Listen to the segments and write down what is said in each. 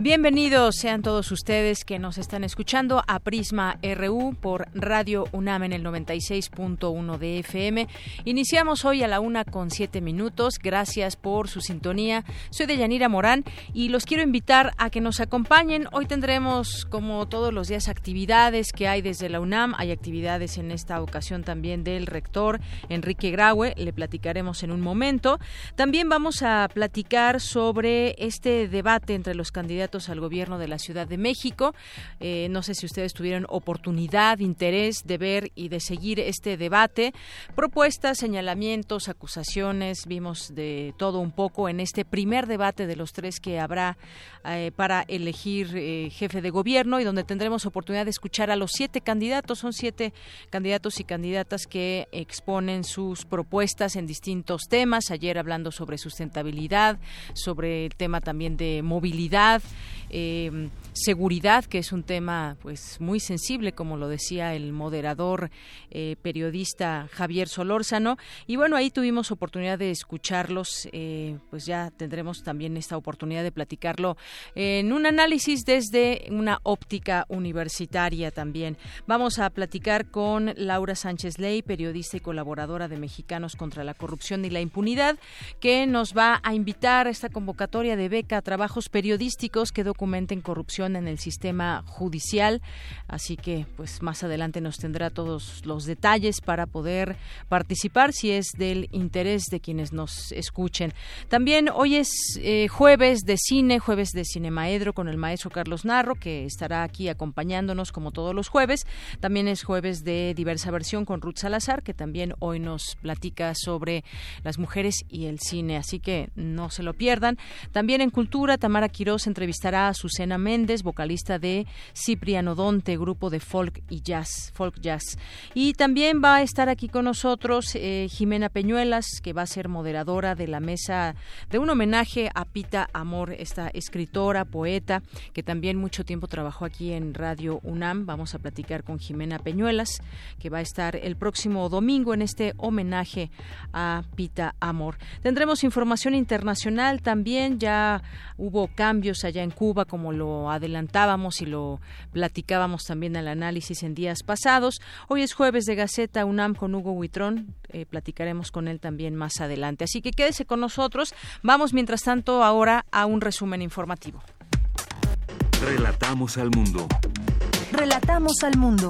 Bienvenidos sean todos ustedes que nos están escuchando a Prisma RU por Radio UNAM en el 96.1 de FM. Iniciamos hoy a la una con siete minutos. Gracias por su sintonía. Soy de Yanira Morán y los quiero invitar a que nos acompañen. Hoy tendremos, como todos los días, actividades que hay desde la UNAM. Hay actividades en esta ocasión también del rector Enrique Graue. Le platicaremos en un momento. También vamos a platicar sobre este debate entre los candidatos al gobierno de la Ciudad de México. Eh, no sé si ustedes tuvieron oportunidad, interés de ver y de seguir este debate. Propuestas, señalamientos, acusaciones, vimos de todo un poco en este primer debate de los tres que habrá eh, para elegir eh, jefe de gobierno y donde tendremos oportunidad de escuchar a los siete candidatos. Son siete candidatos y candidatas que exponen sus propuestas en distintos temas. Ayer hablando sobre sustentabilidad, sobre el tema también de movilidad, eh, seguridad, que es un tema pues muy sensible, como lo decía el moderador eh, periodista Javier Solórzano. Y bueno, ahí tuvimos oportunidad de escucharlos, pues ya tendremos también esta oportunidad de platicarlo en un análisis desde una óptica universitaria también. Vamos a platicar con Laura Sánchez Ley, periodista y colaboradora de Mexicanos contra la Corrupción y la Impunidad, que nos va a invitar a esta convocatoria de beca a trabajos periodísticos que documenten corrupción en el sistema judicial. Así que, pues más adelante nos tendrá todos los detalles para poder participar si es del interés de quienes nos escuchen. También hoy es eh, jueves de cine, jueves de Cinemaedro con el maestro Carlos Narro, que estará aquí acompañándonos como todos los jueves. También es jueves de diversa versión con Ruth Salazar, que también hoy nos platica sobre las mujeres y el cine. Así que no se lo pierdan. También en Cultura, Tamara Quiroz entrevistará a Susana Méndez, vocalista de Cipriano Donte, grupo de folk y jazz, folk jazz. Y también va a estar aquí con nosotros eh, Jimena Peñuelas, que va a ser moderadora de la mesa de un homenaje a Pita Amor, esta escritora, poeta, que también mucho tiempo trabajó aquí en Radio UNAM. Vamos a platicar con Jimena Peñuelas, que va a estar el próximo domingo en este homenaje a Pita Amor. Tendremos información internacional también, ya hubo cambios allá en Cuba, como lo adelantábamos y lo platicábamos también al análisis en días pasados. Hoy es jueves de Gaceta UNAM con Hugo Huitrón. Eh, platicaremos con él también más adelante. Así que quédese con nosotros. Vamos, mientras tanto, ahora a un resumen informativo. Relatamos al mundo. Relatamos al mundo.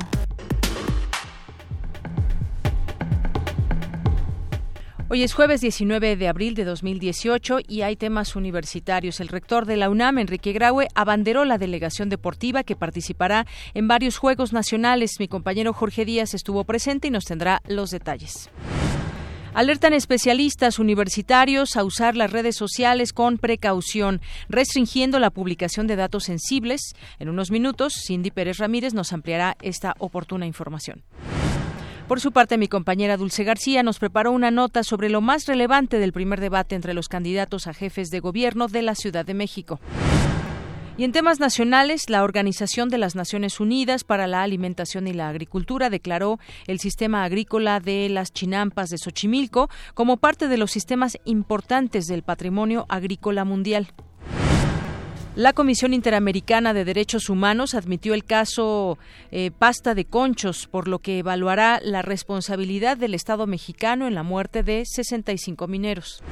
Hoy es jueves 19 de abril de 2018 y hay temas universitarios. El rector de la UNAM, Enrique Graue, abanderó la delegación deportiva que participará en varios Juegos Nacionales. Mi compañero Jorge Díaz estuvo presente y nos tendrá los detalles. Alertan especialistas universitarios a usar las redes sociales con precaución, restringiendo la publicación de datos sensibles. En unos minutos, Cindy Pérez Ramírez nos ampliará esta oportuna información. Por su parte, mi compañera Dulce García nos preparó una nota sobre lo más relevante del primer debate entre los candidatos a jefes de gobierno de la Ciudad de México. Y en temas nacionales, la Organización de las Naciones Unidas para la Alimentación y la Agricultura declaró el sistema agrícola de las chinampas de Xochimilco como parte de los sistemas importantes del patrimonio agrícola mundial. La Comisión Interamericana de Derechos Humanos admitió el caso eh, Pasta de Conchos, por lo que evaluará la responsabilidad del Estado mexicano en la muerte de 65 mineros.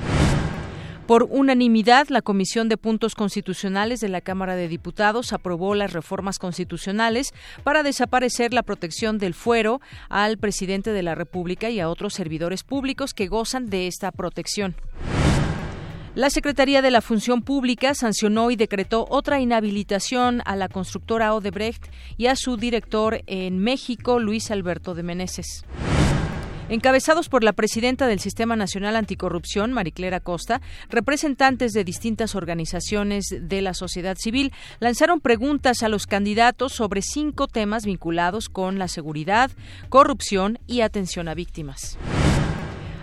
Por unanimidad, la Comisión de Puntos Constitucionales de la Cámara de Diputados aprobó las reformas constitucionales para desaparecer la protección del fuero al presidente de la República y a otros servidores públicos que gozan de esta protección. La Secretaría de la Función Pública sancionó y decretó otra inhabilitación a la constructora Odebrecht y a su director en México, Luis Alberto de Meneses. Encabezados por la presidenta del Sistema Nacional Anticorrupción, Mariclera Costa, representantes de distintas organizaciones de la sociedad civil lanzaron preguntas a los candidatos sobre cinco temas vinculados con la seguridad, corrupción y atención a víctimas.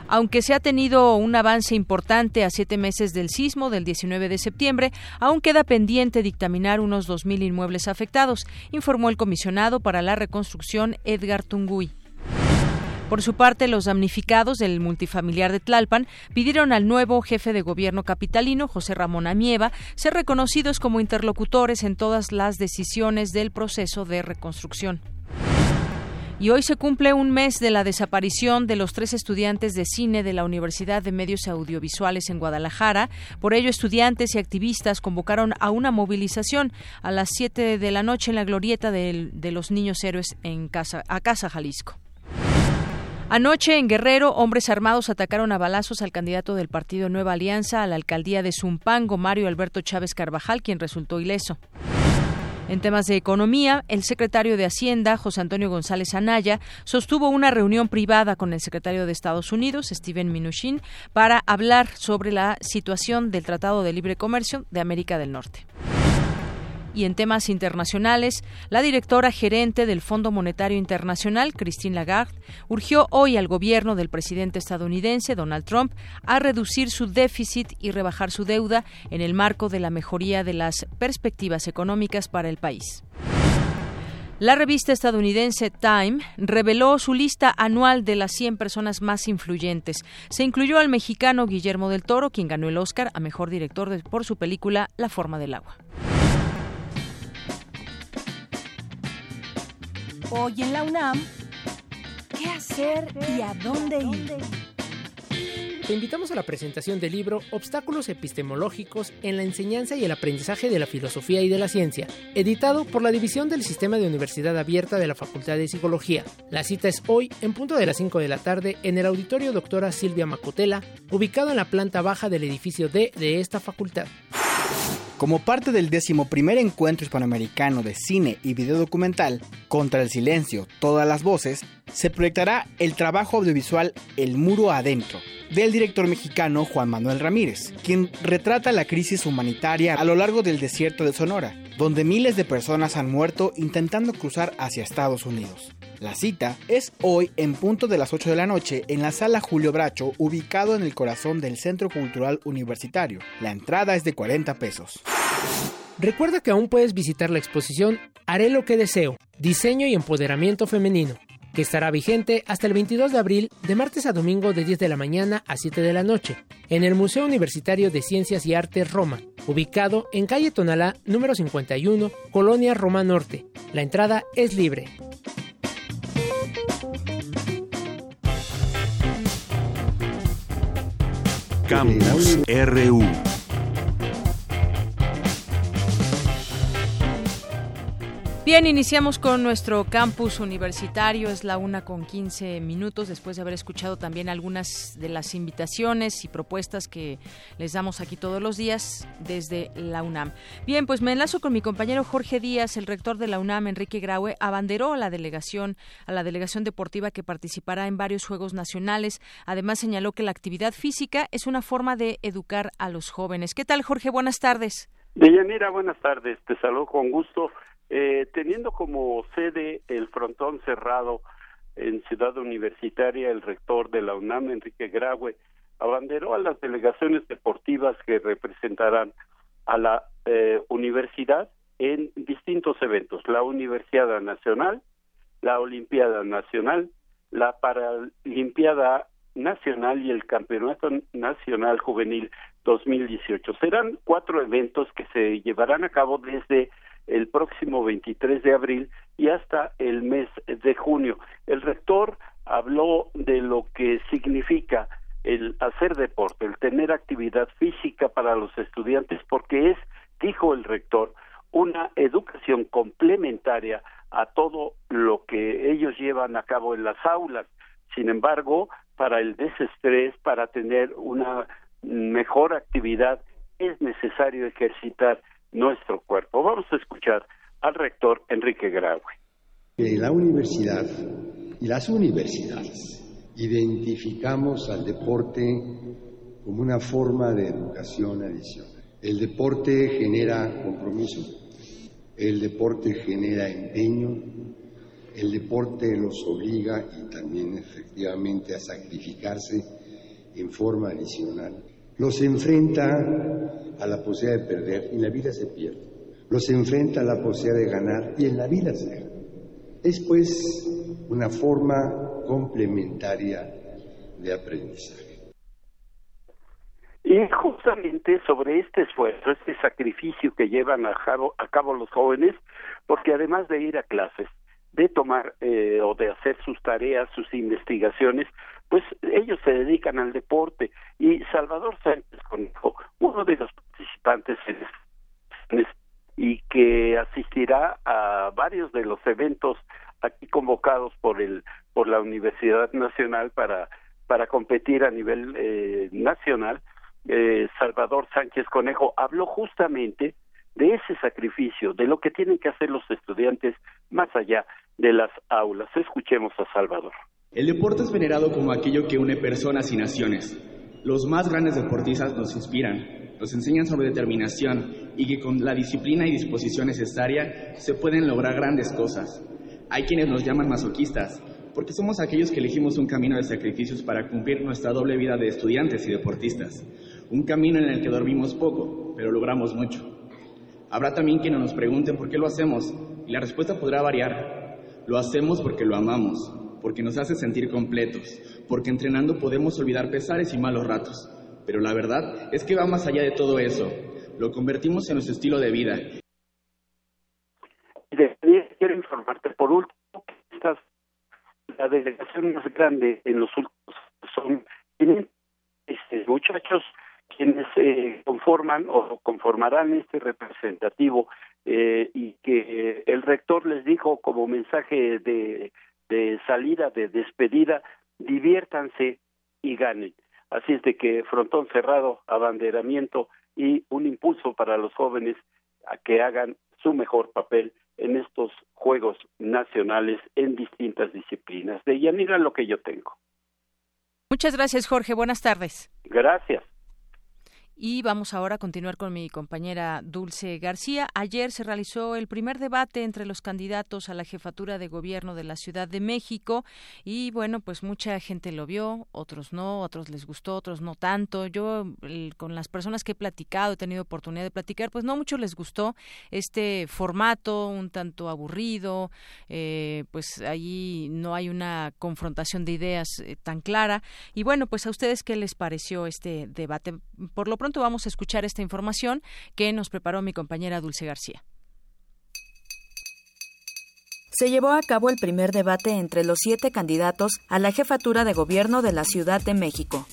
Aunque se ha tenido un avance importante a siete meses del sismo del 19 de septiembre, aún queda pendiente dictaminar unos 2.000 inmuebles afectados, informó el comisionado para la reconstrucción Edgar Tunguy. Por su parte, los damnificados del multifamiliar de Tlalpan pidieron al nuevo jefe de gobierno capitalino, José Ramón Amieva, ser reconocidos como interlocutores en todas las decisiones del proceso de reconstrucción. Y hoy se cumple un mes de la desaparición de los tres estudiantes de cine de la Universidad de Medios Audiovisuales en Guadalajara. Por ello, estudiantes y activistas convocaron a una movilización a las 7 de la noche en la glorieta de, los niños héroes en a Casa Jalisco. Anoche en Guerrero, hombres armados atacaron a balazos al candidato del partido Nueva Alianza a la alcaldía de Zumpango, Mario Alberto Chávez Carvajal, quien resultó ileso. En temas de economía, el secretario de Hacienda, José Antonio González Anaya, sostuvo una reunión privada con el secretario de Estados Unidos, Steven Mnuchin, para hablar sobre la situación del Tratado de Libre Comercio de América del Norte. Y en temas internacionales, la directora gerente del Fondo Monetario Internacional, Christine Lagarde, urgió hoy al gobierno del presidente estadounidense, Donald Trump, a reducir su déficit y rebajar su deuda en el marco de la mejoría de las perspectivas económicas para el país. La revista estadounidense Time reveló su lista anual de las 100 personas más influyentes. Se incluyó al mexicano Guillermo del Toro, quien ganó el Oscar a Mejor Director por su película La Forma del Agua. Hoy en la UNAM, ¿qué hacer y a dónde ir? Te invitamos a la presentación del libro Obstáculos epistemológicos en la enseñanza y el aprendizaje de la filosofía y de la ciencia, editado por la División del Sistema de Universidad Abierta de la Facultad de Psicología. La cita es hoy, en punto de las 5 de la tarde, en el auditorio Doctora Silvia Macotela, ubicado en la planta baja del edificio D de esta facultad. Como parte del décimo primer encuentro hispanoamericano de cine y video documental, Contra el Silencio, Todas las Voces, se proyectará el trabajo audiovisual El Muro Adentro, del director mexicano Juan Manuel Ramírez, quien retrata la crisis humanitaria a lo largo del desierto de Sonora, donde miles de personas han muerto intentando cruzar hacia Estados Unidos. La cita es hoy en punto de las 8 de la noche en la sala Julio Bracho, ubicado en el corazón del Centro Cultural Universitario. La entrada es de 40 pesos. Recuerda que aún puedes visitar la exposición Haré lo que deseo, diseño y empoderamiento femenino, que estará vigente hasta el 22 de abril de martes a domingo de 10 de la mañana a 7 de la noche, en el Museo Universitario de Ciencias y Artes Roma, ubicado en calle Tonalá número 51, Colonia Roma Norte. La entrada es libre. Campus RU Bien, iniciamos con nuestro campus universitario. Es la una con 15 minutos después de haber escuchado también algunas de las invitaciones y propuestas que les damos aquí todos los días desde la UNAM. Bien, pues me enlazo con mi compañero Jorge Díaz, el rector de la UNAM, Enrique Graue, abanderó a la delegación, a la delegación deportiva que participará en varios Juegos Nacionales. Además, señaló que la actividad física es una forma de educar a los jóvenes. ¿Qué tal, Jorge? Buenas tardes. Deyanira, buenas tardes. Te saludo con gusto eh, teniendo como sede el frontón cerrado en Ciudad Universitaria, el rector de la UNAM, Enrique Graue, abanderó a las delegaciones deportivas que representarán a la eh, universidad en distintos eventos, la Universidad Nacional, la Olimpiada Nacional, la Paralimpiada Nacional y el Campeonato Nacional Juvenil 2018. Serán cuatro eventos que se llevarán a cabo desde el próximo 23 de abril y hasta el mes de junio. El rector habló de lo que significa el hacer deporte, el tener actividad física para los estudiantes, porque es, dijo el rector, una educación complementaria a todo lo que ellos llevan a cabo en las aulas. Sin embargo, para el desestrés, para tener una mejor actividad, es necesario ejercitar nuestro cuerpo. Vamos a escuchar al rector Enrique Graue. la universidad y las universidades identificamos al deporte como una forma de educación adicional. El deporte genera compromiso, el deporte genera empeño, el deporte los obliga y también efectivamente a sacrificarse en forma adicional. Los enfrenta a la posibilidad de perder y la vida se pierde. Los enfrenta a la posibilidad de ganar y en la vida se gana. Es pues una forma complementaria de aprendizaje. Y justamente sobre este esfuerzo, este sacrificio que llevan a cabo, a cabo los jóvenes, porque además de ir a clases, de tomar eh, o de hacer sus tareas, sus investigaciones, pues ellos se dedican al deporte. Y Salvador Sánchez Conejo, uno de los participantes en y que asistirá a varios de los eventos aquí convocados por el por la Universidad Nacional para para competir a nivel eh, nacional eh, Salvador Sánchez Conejo habló justamente de ese sacrificio de lo que tienen que hacer los estudiantes más allá de las aulas escuchemos a Salvador el deporte es venerado como aquello que une personas y naciones los más grandes deportistas nos inspiran nos enseñan sobre determinación y que con la disciplina y disposición necesaria se pueden lograr grandes cosas. Hay quienes nos llaman masoquistas, porque somos aquellos que elegimos un camino de sacrificios para cumplir nuestra doble vida de estudiantes y deportistas. Un camino en el que dormimos poco, pero logramos mucho. Habrá también quienes nos pregunten por qué lo hacemos, y la respuesta podrá variar. Lo hacemos porque lo amamos, porque nos hace sentir completos, porque entrenando podemos olvidar pesares y malos ratos, pero la verdad es que va más allá de todo eso. Lo convertimos en nuestro estilo de vida. Quiero informarte por último que estas, la delegación más grande en los últimos son este, muchachos quienes eh, conforman o conformarán este representativo eh, y que el rector les dijo como mensaje de, de salida, de despedida, diviértanse y ganen. Así es de que frontón cerrado, abanderamiento y un impulso para los jóvenes a que hagan su mejor papel en estos Juegos Nacionales en distintas disciplinas. De Yanira lo que yo tengo. Muchas gracias, Jorge. Buenas tardes. Gracias. Y vamos ahora a continuar con mi compañera Dulce García. Ayer se realizó el primer debate entre los candidatos a la jefatura de gobierno de la Ciudad de México y bueno, pues mucha gente lo vio, otros no, otros les gustó, otros no tanto. Yo con las personas que he platicado, he tenido oportunidad de platicar, pues no mucho les gustó este formato un tanto aburrido, eh, pues allí no hay una confrontación de ideas eh, tan clara. Y bueno, pues a ustedes qué les pareció este debate. Por lo pronto vamos a escuchar esta información que nos preparó mi compañera Dulce García. Se llevó a cabo el primer debate entre los siete candidatos a la jefatura de gobierno de la Ciudad de México.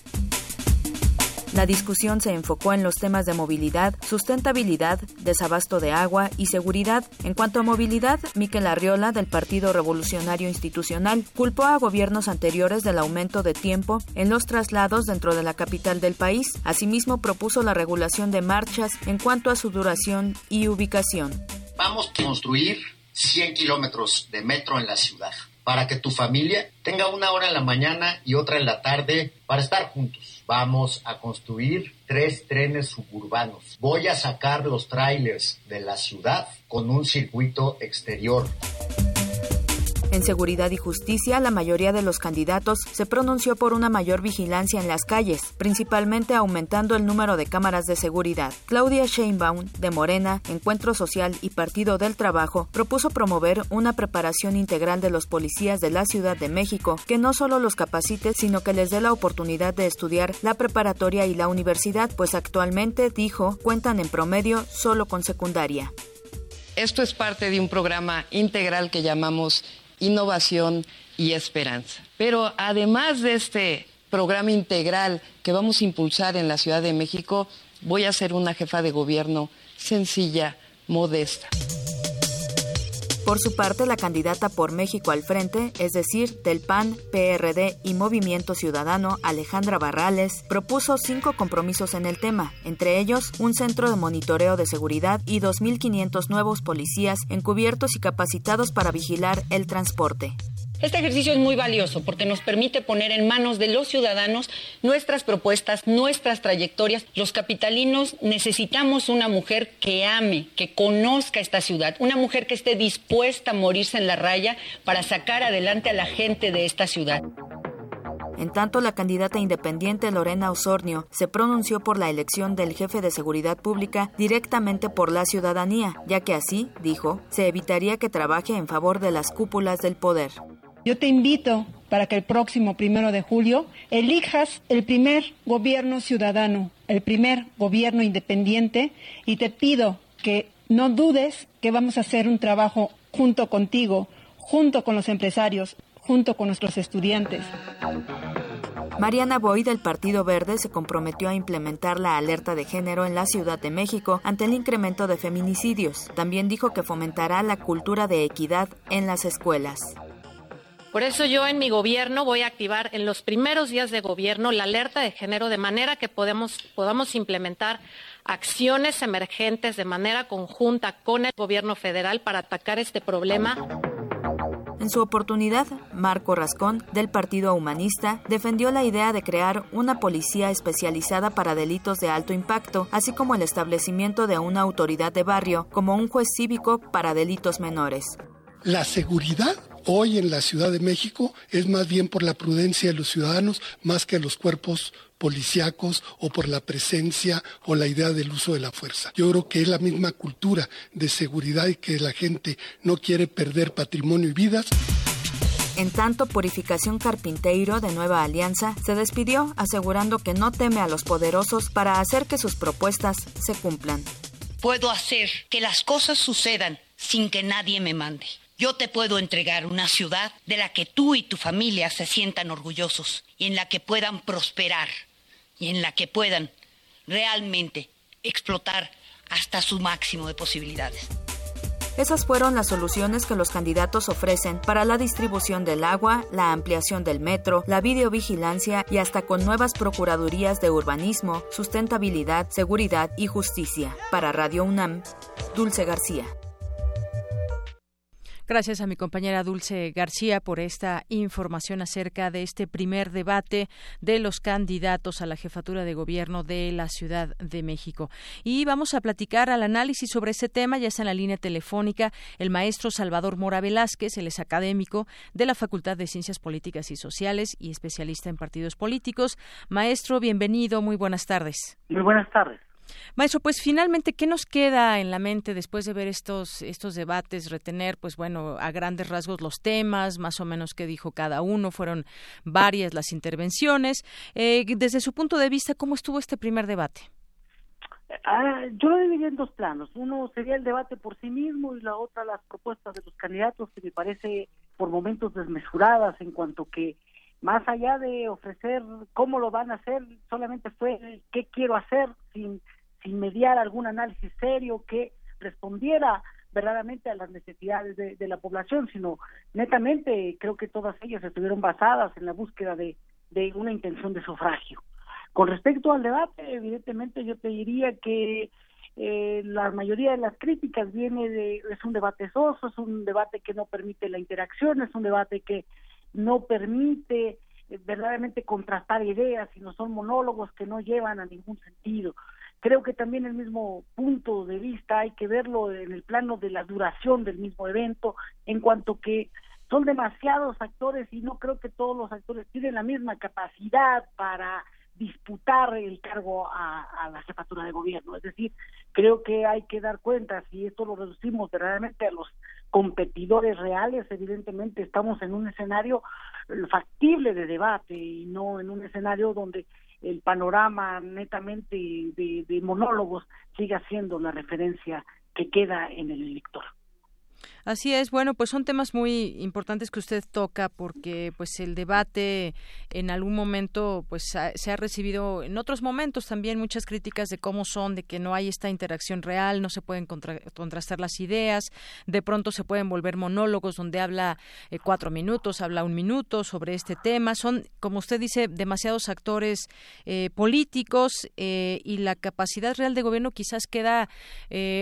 La discusión se enfocó en los temas de movilidad, sustentabilidad, desabasto de agua y seguridad. En cuanto a movilidad, Miquel Arriola, del Partido Revolucionario Institucional, culpó a gobiernos anteriores del aumento de tiempo en los traslados dentro de la capital del país. Asimismo, propuso la regulación de marchas en cuanto a su duración y ubicación. Vamos a construir 100 kilómetros de metro en la ciudad para que tu familia tenga una hora en la mañana y otra en la tarde para estar juntos Vamos a construir tres trenes suburbanos. Voy a sacar los trailers de la ciudad con un circuito exterior. En seguridad y justicia, la mayoría de los candidatos se pronunció por una mayor vigilancia en las calles, principalmente aumentando el número de cámaras de seguridad. Claudia Sheinbaum, de Morena, Encuentro Social y Partido del Trabajo, propuso promover una preparación integral de los policías de la Ciudad de México, que no solo los capacite, sino que les dé la oportunidad de estudiar la preparatoria y la universidad, pues actualmente, dijo, cuentan en promedio solo con secundaria. Esto es parte de un programa integral que llamamos innovación y esperanza. Pero además de este programa integral que vamos a impulsar en la Ciudad de México, voy a ser una jefa de gobierno sencilla, modesta. Por su parte, la candidata por México al frente, es decir, del PAN, PRD y Movimiento Ciudadano, Alejandra Barrales, propuso cinco compromisos en el tema, entre ellos un centro de monitoreo de seguridad y 2.500 nuevos policías encubiertos y capacitados para vigilar el transporte. Este ejercicio es muy valioso porque nos permite poner en manos de los ciudadanos nuestras propuestas, nuestras trayectorias. Los capitalinos necesitamos una mujer que ame, que conozca esta ciudad, una mujer que esté dispuesta a morirse en la raya para sacar adelante a la gente de esta ciudad. En tanto, la candidata independiente Lorena Osornio se pronunció por la elección del jefe de seguridad pública directamente por la ciudadanía, ya que así, dijo, se evitaría que trabaje en favor de las cúpulas del poder. Yo te invito para que el próximo primero de julio elijas el primer gobierno ciudadano, el primer gobierno independiente y te pido que no dudes que vamos a hacer un trabajo junto contigo, junto con los empresarios, junto con nuestros estudiantes. Mariana Boy del Partido Verde se comprometió a implementar la alerta de género en la Ciudad de México ante el incremento de feminicidios. También dijo que fomentará la cultura de equidad en las escuelas. Por eso yo en mi gobierno voy a activar en los primeros días de gobierno la alerta de género de manera que podemos, podamos implementar acciones emergentes de manera conjunta con el gobierno federal para atacar este problema. En su oportunidad, Marco Rascón, del Partido Humanista, defendió la idea de crear una policía especializada para delitos de alto impacto, así como el establecimiento de una autoridad de barrio como un juez cívico para delitos menores. La seguridad hoy en la Ciudad de México es más bien por la prudencia de los ciudadanos más que los cuerpos policíacos o por la presencia o la idea del uso de la fuerza. Yo creo que es la misma cultura de seguridad y que la gente no quiere perder patrimonio y vidas. En tanto, Purificación Carpinteiro de Nueva Alianza se despidió asegurando que no teme a los poderosos para hacer que sus propuestas se cumplan. Puedo hacer que las cosas sucedan sin que nadie me mande. Yo te puedo entregar una ciudad de la que tú y tu familia se sientan orgullosos y en la que puedan prosperar y en la que puedan realmente explotar hasta su máximo de posibilidades. Esas fueron las soluciones que los candidatos ofrecen para la distribución del agua, la ampliación del metro, la videovigilancia y hasta con nuevas procuradurías de urbanismo, sustentabilidad, seguridad y justicia. Para Radio UNAM, Dulce García. Gracias a mi compañera Dulce García por esta información acerca de este primer debate de los candidatos a la jefatura de gobierno de la Ciudad de México. Y vamos a platicar al análisis sobre ese tema. Ya está en la línea telefónica el maestro Salvador Mora Velázquez, él es académico de la Facultad de Ciencias Políticas y Sociales y especialista en partidos políticos. Maestro, bienvenido, muy buenas tardes. Muy buenas tardes. Maestro, pues finalmente, ¿qué nos queda en la mente después de ver estos, estos debates? Retener, pues bueno, a grandes rasgos los temas, más o menos qué dijo cada uno, fueron varias las intervenciones. Eh, desde su punto de vista, ¿cómo estuvo este primer debate? Ah, yo lo dividí en dos planos. Uno sería el debate por sí mismo y la otra las propuestas de los candidatos, que me parece por momentos desmesuradas en cuanto que más allá de ofrecer cómo lo van a hacer, solamente fue qué quiero hacer sin sin mediar algún análisis serio que respondiera verdaderamente a las necesidades de, la población, sino netamente creo que todas ellas estuvieron basadas en la búsqueda de, una intención de sufragio. Con respecto al debate, evidentemente yo te diría que eh, la mayoría de las críticas viene de, es un debate soso, es un debate que no permite la interacción, es un debate que no permite eh, verdaderamente contrastar ideas, sino son monólogos que no llevan a ningún sentido. Creo que también el mismo punto de vista hay que verlo en el plano de la duración del mismo evento, en cuanto que son demasiados actores y no creo que todos los actores tienen la misma capacidad para disputar el cargo a, la jefatura de gobierno. Es decir, creo que hay que dar cuenta, si esto lo reducimos verdaderamente a los competidores reales, evidentemente estamos en un escenario factible de debate y no en un escenario donde el panorama netamente de, monólogos siga siendo la referencia que queda en el elector. Así es, bueno, pues son temas muy importantes que usted toca porque pues el debate en algún momento pues se ha recibido en otros momentos también muchas críticas de cómo son, de que no hay esta interacción real, no se pueden contrastar las ideas, de pronto se pueden volver monólogos donde habla eh, cuatro minutos, habla un minuto sobre este tema, son como usted dice demasiados actores eh, políticos eh, y la capacidad real de gobierno quizás queda,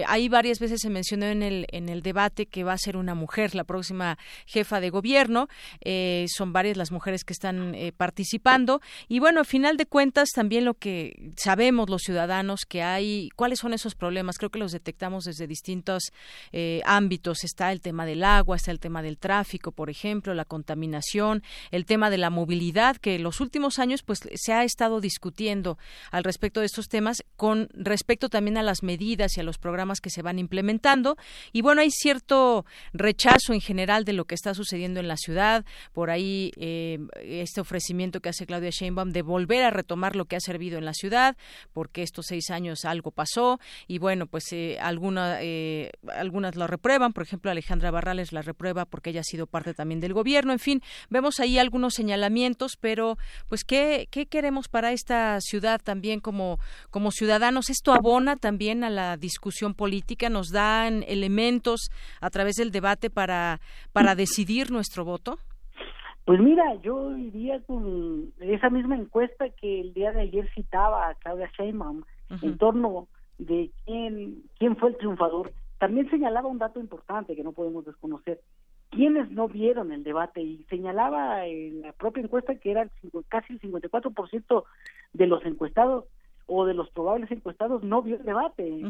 ahí varias veces se mencionó en el en el debate que va a ser una mujer la próxima jefa de gobierno. Eh, son varias las mujeres que están eh, participando. Y bueno, al final de cuentas, también lo que sabemos los ciudadanos que hay, cuáles son esos problemas. Creo que los detectamos desde distintos eh, ámbitos. Está el tema del agua, está el tema del tráfico, por ejemplo, la contaminación, el tema de la movilidad, que en los últimos años pues se ha estado discutiendo al respecto de estos temas con respecto también a las medidas y a los programas que se van implementando. Y bueno, hay cierto rechazo en general de lo que está sucediendo en la ciudad. Por ahí eh, este ofrecimiento que hace Claudia Sheinbaum de volver a retomar lo que ha servido en la ciudad, porque estos seis años algo pasó y bueno, pues eh, alguna, eh, algunas lo reprueban. Por ejemplo, Alejandra Barrales la reprueba porque ella ha sido parte también del gobierno. En fin, vemos ahí algunos señalamientos, pero pues ¿qué, qué queremos para esta ciudad también como, como ciudadanos? Esto abona también a la discusión política, nos dan elementos a través del debate para, para decidir nuestro voto? Pues mira, yo iría con esa misma encuesta que el día de ayer citaba a Claudia Sheinbaum en torno de quién, quién fue el triunfador. También señalaba un dato importante que no podemos desconocer. ¿Quiénes no vieron el debate? Y señalaba en la propia encuesta que era casi el 54% de los encuestados o de los probables encuestados no vio el debate.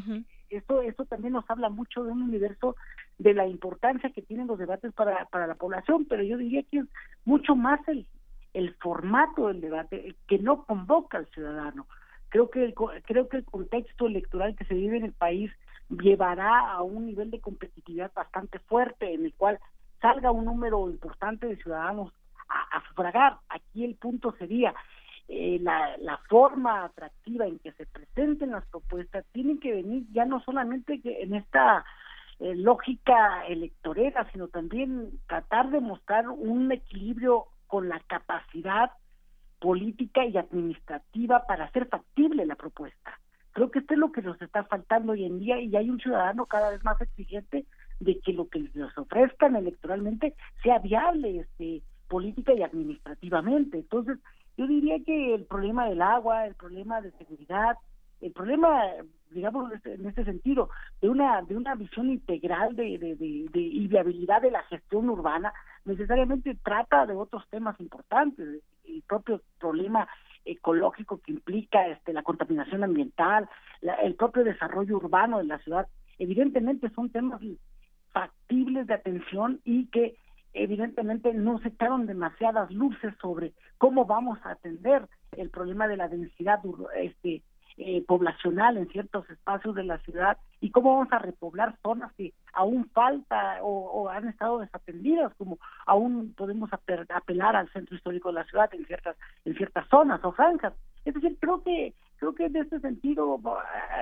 Esto, esto también nos habla mucho de un universo de la importancia que tienen los debates para, para la población, pero yo diría que es mucho más el, el formato del debate que no convoca al ciudadano. Creo que el, creo que el contexto electoral que se vive en el país llevará a un nivel de competitividad bastante fuerte en el cual salga un número importante de ciudadanos a, a sufragar. Aquí el punto sería eh, la, la forma atractiva en que se presenten las propuestas tienen que venir ya no solamente en esta eh, lógica electorera, sino también tratar de mostrar un equilibrio con la capacidad política y administrativa para hacer factible la propuesta. Creo que esto es lo que nos está faltando hoy en día y hay un ciudadano cada vez más exigente de que lo que les ofrezcan electoralmente sea viable este política y administrativamente. Entonces, yo diría que el problema del agua, el problema de seguridad, el problema, digamos, en este sentido, de una de una visión integral de, de, de, y viabilidad de la gestión urbana, necesariamente trata de otros temas importantes, el propio problema ecológico que implica este la contaminación ambiental, el propio desarrollo urbano de la ciudad, evidentemente son temas factibles de atención y que evidentemente no se echaron demasiadas luces sobre cómo vamos a atender el problema de la densidad este eh, poblacional en ciertos espacios de la ciudad y cómo vamos a repoblar zonas que aún falta o, han estado desatendidas como aún podemos apelar al centro histórico de la ciudad en ciertas en ciertas zonas o franjas. Es decir creo que creo que en este sentido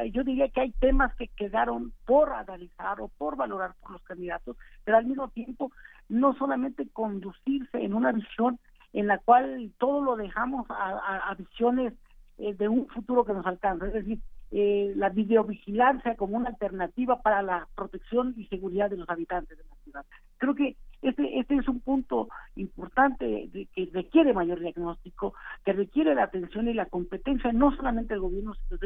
eh, yo diría que hay temas que quedaron por analizar o por valorar por los candidatos pero al mismo tiempo no solamente conducirse en una visión en la cual todo lo dejamos a, visiones eh, de un futuro que nos alcanza, es decir, eh, la videovigilancia como una alternativa para la protección y seguridad de los habitantes de la ciudad. Creo que este, este es un punto importante de, que requiere mayor diagnóstico, que requiere la atención y la competencia no solamente del gobierno, sino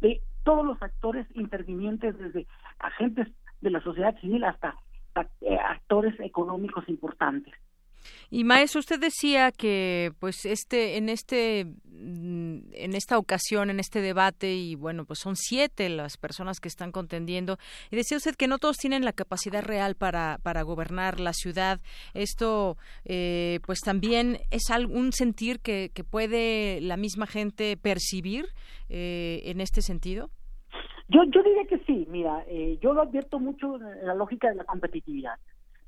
de, todos los actores intervinientes, desde agentes de la sociedad civil hasta eh, actores económicos importantes. Y maestro, usted decía que pues este en este mm, en esta ocasión, en este debate y bueno, pues son siete las personas que están contendiendo y decía usted que no todos tienen la capacidad real para para gobernar la ciudad. Esto eh, pues también es algún sentir que, que puede la misma gente percibir eh, en este sentido. Yo, yo diría que sí, mira, eh, yo lo advierto mucho en la lógica de la competitividad.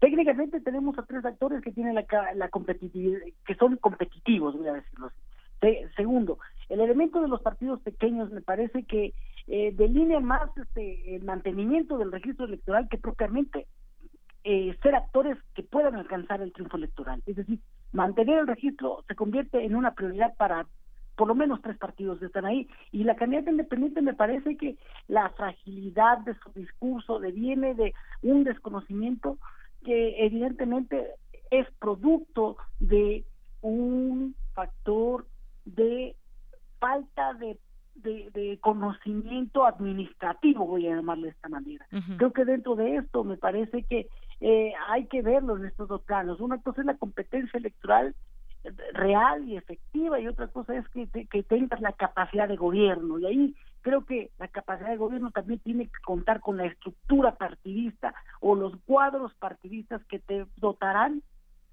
Técnicamente tenemos a tres actores que tienen la, la competitividad, que son competitivos, voy a decirlo así. segundo, el elemento de los partidos pequeños me parece que eh, delinea más este, el mantenimiento del registro electoral que propiamente eh, ser actores que puedan alcanzar el triunfo electoral. Es decir, mantener el registro se convierte en una prioridad para por lo menos tres partidos que están ahí. Y la candidata independiente me parece que la fragilidad de su discurso deviene de un desconocimiento que evidentemente es producto de un factor de falta de, de, conocimiento administrativo, voy a llamarle de esta manera. Creo que dentro de esto me parece que eh, hay que verlo en estos dos planos. Una cosa es la competencia electoral real y efectiva y otra cosa es que, que tengas la capacidad de gobierno y ahí creo que la capacidad de gobierno también tiene que contar con la estructura partidista o los cuadros partidistas que te dotarán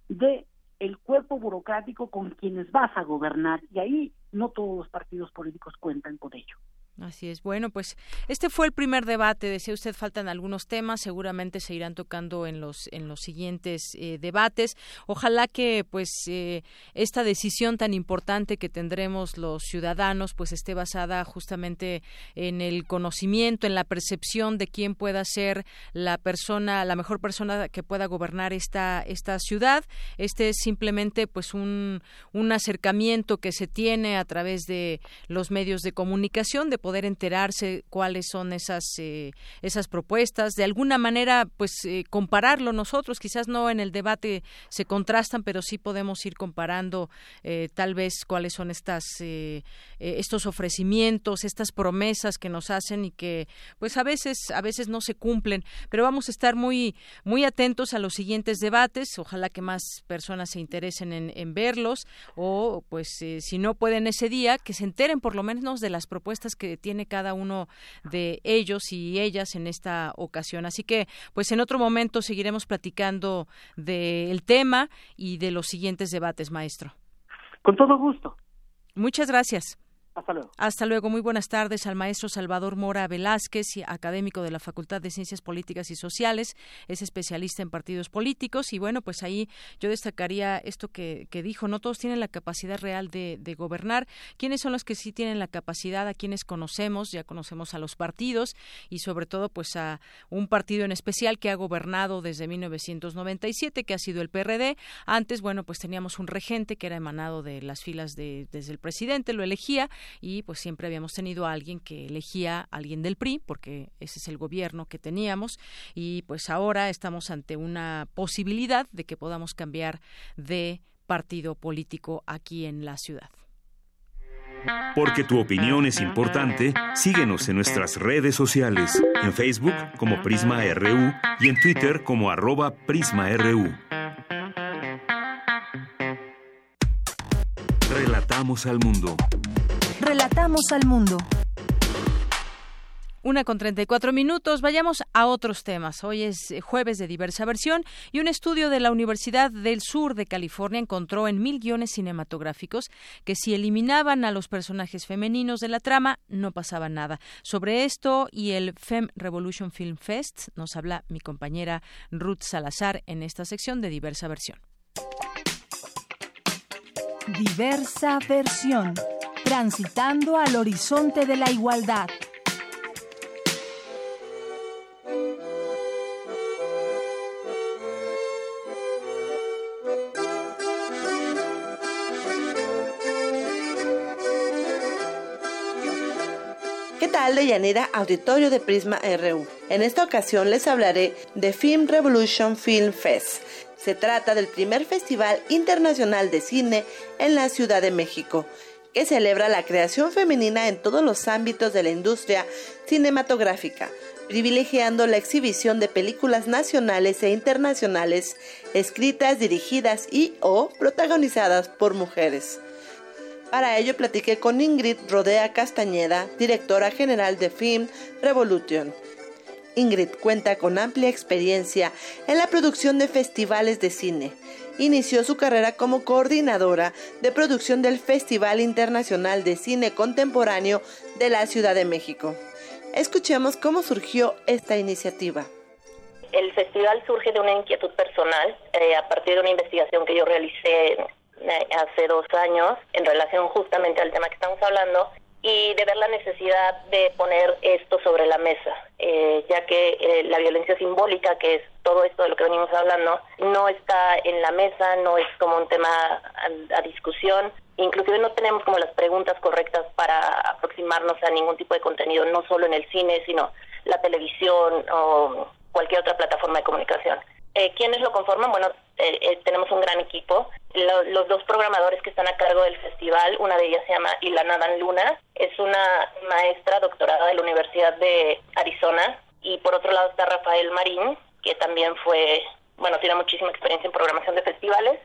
de el cuerpo burocrático con quienes vas a gobernar y ahí no todos los partidos políticos cuentan con ello. Así es. Bueno, pues este fue el primer debate. Decía usted, faltan algunos temas. Seguramente se irán tocando en los en los siguientes eh, debates. Ojalá que pues eh, esta decisión tan importante que tendremos los ciudadanos pues esté basada justamente en el conocimiento, en la percepción de quién pueda ser la persona, la mejor persona que pueda gobernar esta esta ciudad. Este es simplemente pues un un acercamiento que se tiene a través de los medios de comunicación de poder enterarse cuáles son esas eh, esas propuestas. De alguna manera pues eh, compararlo. Nosotros quizás no en el debate se contrastan pero sí podemos ir comparando eh, tal vez cuáles son estas estos ofrecimientos estas promesas que nos hacen y que pues a veces a veces no se cumplen. Pero vamos a estar muy muy atentos a los siguientes debates. Ojalá que más personas se interesen en, en verlos. O pues si no pueden ese día que se enteren por lo menos de las propuestas que tiene cada uno de ellos y ellas en esta ocasión. Así que, pues en otro momento seguiremos platicando del tema y de los siguientes debates, maestro. Con todo gusto. Muchas gracias. Hasta luego. Hasta luego. Muy buenas tardes al maestro Salvador Mora Velázquez, académico de la Facultad de Ciencias Políticas y Sociales. Es especialista en partidos políticos. Y bueno, pues ahí yo destacaría esto que, dijo. No todos tienen la capacidad real de, gobernar. ¿Quiénes son los que sí tienen la capacidad? A quienes conocemos. Ya conocemos a los partidos y sobre todo pues a un partido en especial que ha gobernado desde 1997, que ha sido el PRD. Antes, bueno, pues teníamos un regente que era emanado de las filas de, desde el presidente, lo elegía y pues siempre habíamos tenido a alguien que elegía a alguien del PRI porque ese es el gobierno que teníamos y pues ahora estamos ante una posibilidad de que podamos cambiar de partido político aquí en la ciudad. Porque tu opinión es importante, síguenos en nuestras redes sociales, en Facebook como Prisma RU y en Twitter como arroba PrismaRU. Relatamos al mundo. Relatamos al mundo. Una con 34 minutos. Vayamos a otros temas. Hoy es eh, jueves de diversa versión y un estudio de la Universidad del Sur de California encontró en mil guiones cinematográficos que si eliminaban a los personajes femeninos de la trama no pasaba nada. Sobre esto y el Fem Revolution Film Fest nos habla mi compañera Ruth Salazar en esta sección de diversa versión. Diversa versión transitando al horizonte de la igualdad. ¿Qué tal, Deyanira, auditorio de Prisma RU? En esta ocasión les hablaré de Film Revolution Film Fest. Se trata del primer festival internacional de cine en la Ciudad de México que celebra la creación femenina en todos los ámbitos de la industria cinematográfica, privilegiando la exhibición de películas nacionales e internacionales escritas, dirigidas y o protagonizadas por mujeres. Para ello platiqué con Ingrid Rodea Castañeda, directora general de Film Revolution. Ingrid cuenta con amplia experiencia en la producción de festivales de cine, inició su carrera como coordinadora de producción del Festival Internacional de Cine Contemporáneo de la Ciudad de México. Escuchemos cómo surgió esta iniciativa. El festival surge de una inquietud personal eh, a partir de una investigación que yo realicé hace dos años en relación justamente al tema que estamos hablando y de ver la necesidad de poner esto sobre la mesa, eh, ya que eh, la violencia simbólica, que es todo esto de lo que venimos hablando, no está en la mesa, no es como un tema a, a discusión, inclusive no tenemos como las preguntas correctas para aproximarnos a ningún tipo de contenido, no solo en el cine, sino la televisión o cualquier otra plataforma de comunicación. Eh, ¿Quiénes lo conforman? Bueno, eh, eh, tenemos un gran equipo. los dos programadores que están a cargo del festival, una de ellas se llama Ilana Dan Luna, es una maestra doctorada de la Universidad de Arizona. Y por otro lado está Rafael Marín, que también fue, bueno, tiene muchísima experiencia en programación de festivales.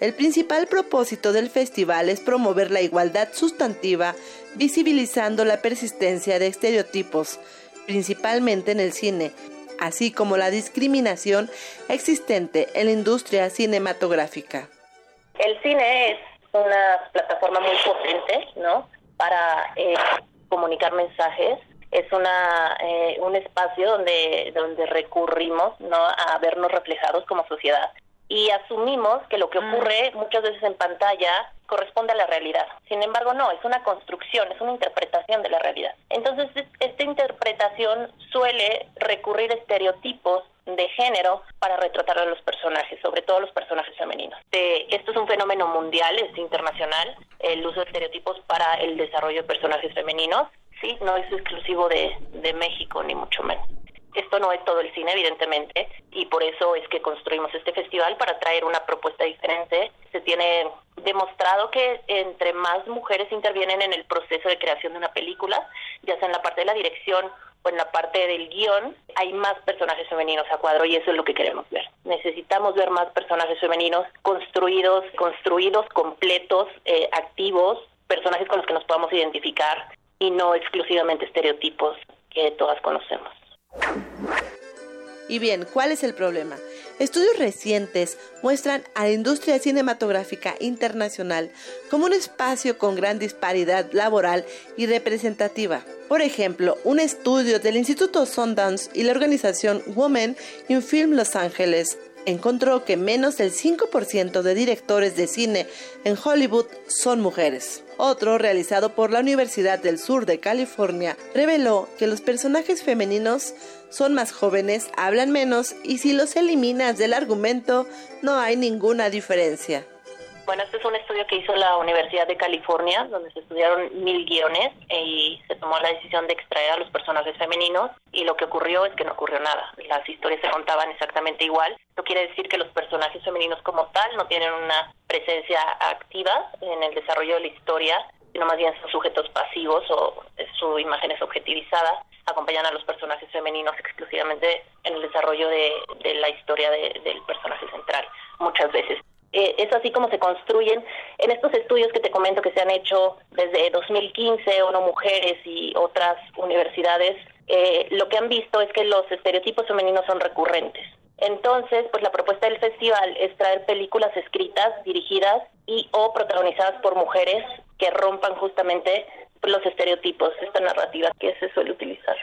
El principal propósito del festival es promover la igualdad sustantiva, visibilizando la persistencia de estereotipos, principalmente en el cine, así como la discriminación existente en la industria cinematográfica. El cine es una plataforma muy potente, ¿no? Para eh, comunicar mensajes. Es una eh, un espacio donde donde recurrimos, ¿no? A vernos reflejados como sociedad y asumimos que lo que mm. ocurre muchas veces en pantalla corresponde a la realidad. Sin embargo, no, es una construcción, es una interpretación de la realidad. Entonces, esta interpretación suele recurrir a estereotipos de género para retratar a los personajes, sobre todo los personajes femeninos. esto es un fenómeno mundial, es internacional, el uso de estereotipos para el desarrollo de personajes femeninos. Sí, no es exclusivo de, de México, ni mucho menos. Esto no es todo el cine, evidentemente, y por eso es que construimos este festival para traer una propuesta diferente. Se tiene demostrado que entre más mujeres intervienen en el proceso de creación de una película, ya sea en la parte de la dirección o en la parte del guion, hay más personajes femeninos a cuadro y eso es lo que queremos ver. Necesitamos ver más personajes femeninos construidos, construidos, completos, eh, activos, personajes con los que nos podamos identificar y no exclusivamente estereotipos que todas conocemos. Y bien, ¿cuál es el problema? Estudios recientes muestran a la industria cinematográfica internacional como un espacio con gran disparidad laboral y representativa. Por ejemplo, un estudio del Instituto Sundance y la organización Women in Film Los Ángeles encontró que menos del 5% de directores de cine en Hollywood son mujeres. Otro, realizado por la Universidad del Sur de California, reveló que los personajes femeninos son más jóvenes, hablan menos y si los eliminas del argumento no hay ninguna diferencia. Bueno, este es un estudio que hizo la Universidad de California, donde se estudiaron mil guiones y se tomó la decisión de extraer a los personajes femeninos y lo que ocurrió es que no ocurrió nada. Las historias se contaban exactamente igual. No quiere decir que los personajes femeninos como tal no tienen una presencia activa en el desarrollo de la historia, sino más bien son sujetos pasivos o su imagen es objetivizada, acompañan a los personajes femeninos exclusivamente en el desarrollo de, la historia del personaje central, muchas veces. Eh, es así como se construyen en estos estudios que te comento que se han hecho desde 2015, ONU Mujeres y otras universidades, eh, lo que han visto es que los estereotipos femeninos son recurrentes. Entonces, pues la propuesta del festival es traer películas escritas, dirigidas y o protagonizadas por mujeres que rompan justamente los estereotipos, esta narrativa que se suele utilizar.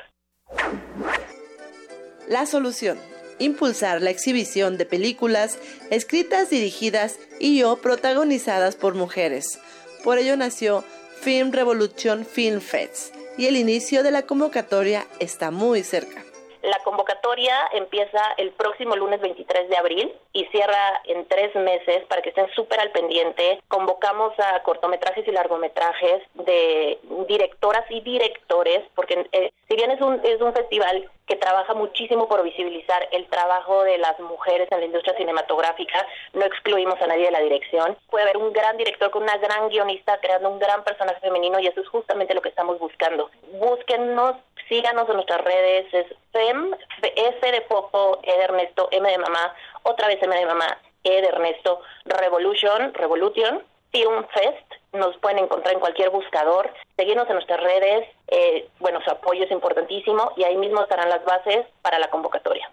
La solución impulsar la exhibición de películas escritas, dirigidas y o protagonizadas por mujeres. Por ello nació Film Revolution Film Fest y el inicio de la convocatoria está muy cerca. La convocatoria empieza el próximo lunes 23 de abril y cierra en tres meses para que estén súper al pendiente. Convocamos a cortometrajes y largometrajes de directoras y directores, porque eh, si bien es un, es un festival que trabaja muchísimo por visibilizar el trabajo de las mujeres en la industria cinematográfica. No excluimos a nadie de la dirección. Puede haber un gran director con una gran guionista creando un gran personaje femenino y eso es justamente lo que estamos buscando. Búsquennos, síganos en nuestras redes, es FEM, F de Popo, E de Ernesto, M de Mamá, otra vez M de Mamá, E de Ernesto, Revolution, Revolution, Film Fest, nos pueden encontrar en cualquier buscador, seguirnos en nuestras redes, eh, bueno, su apoyo es importantísimo y ahí mismo estarán las bases para la convocatoria.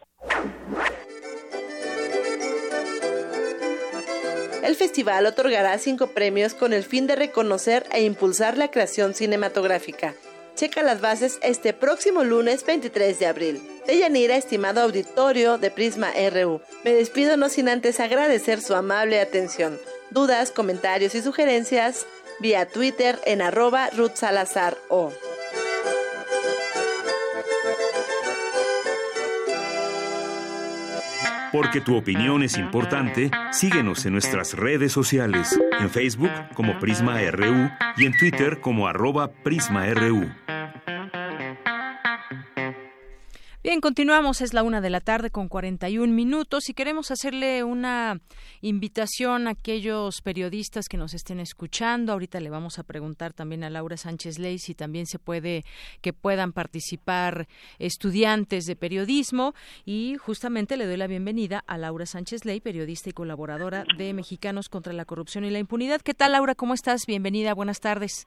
El festival otorgará cinco premios con el fin de reconocer e impulsar la creación cinematográfica. Checa las bases este próximo lunes 23 de abril. De Yanira, estimado auditorio de Prisma RU, me despido no sin antes agradecer su amable atención. Dudas, comentarios y sugerencias vía Twitter en arroba Ruth Salazar O. Porque tu opinión es importante, síguenos en nuestras redes sociales, en Facebook como Prisma RU y en Twitter como arroba PrismaRU. Bien, continuamos, es la una de la tarde con 41 minutos y queremos hacerle una invitación a aquellos periodistas que nos estén escuchando. Ahorita le vamos a preguntar también a Laura Sánchez Ley si también se puede que puedan participar estudiantes de periodismo y justamente le doy la bienvenida a Laura Sánchez Ley, periodista y colaboradora de Mexicanos contra la Corrupción y la Impunidad. ¿Qué tal, Laura? ¿Cómo estás? Bienvenida, buenas tardes.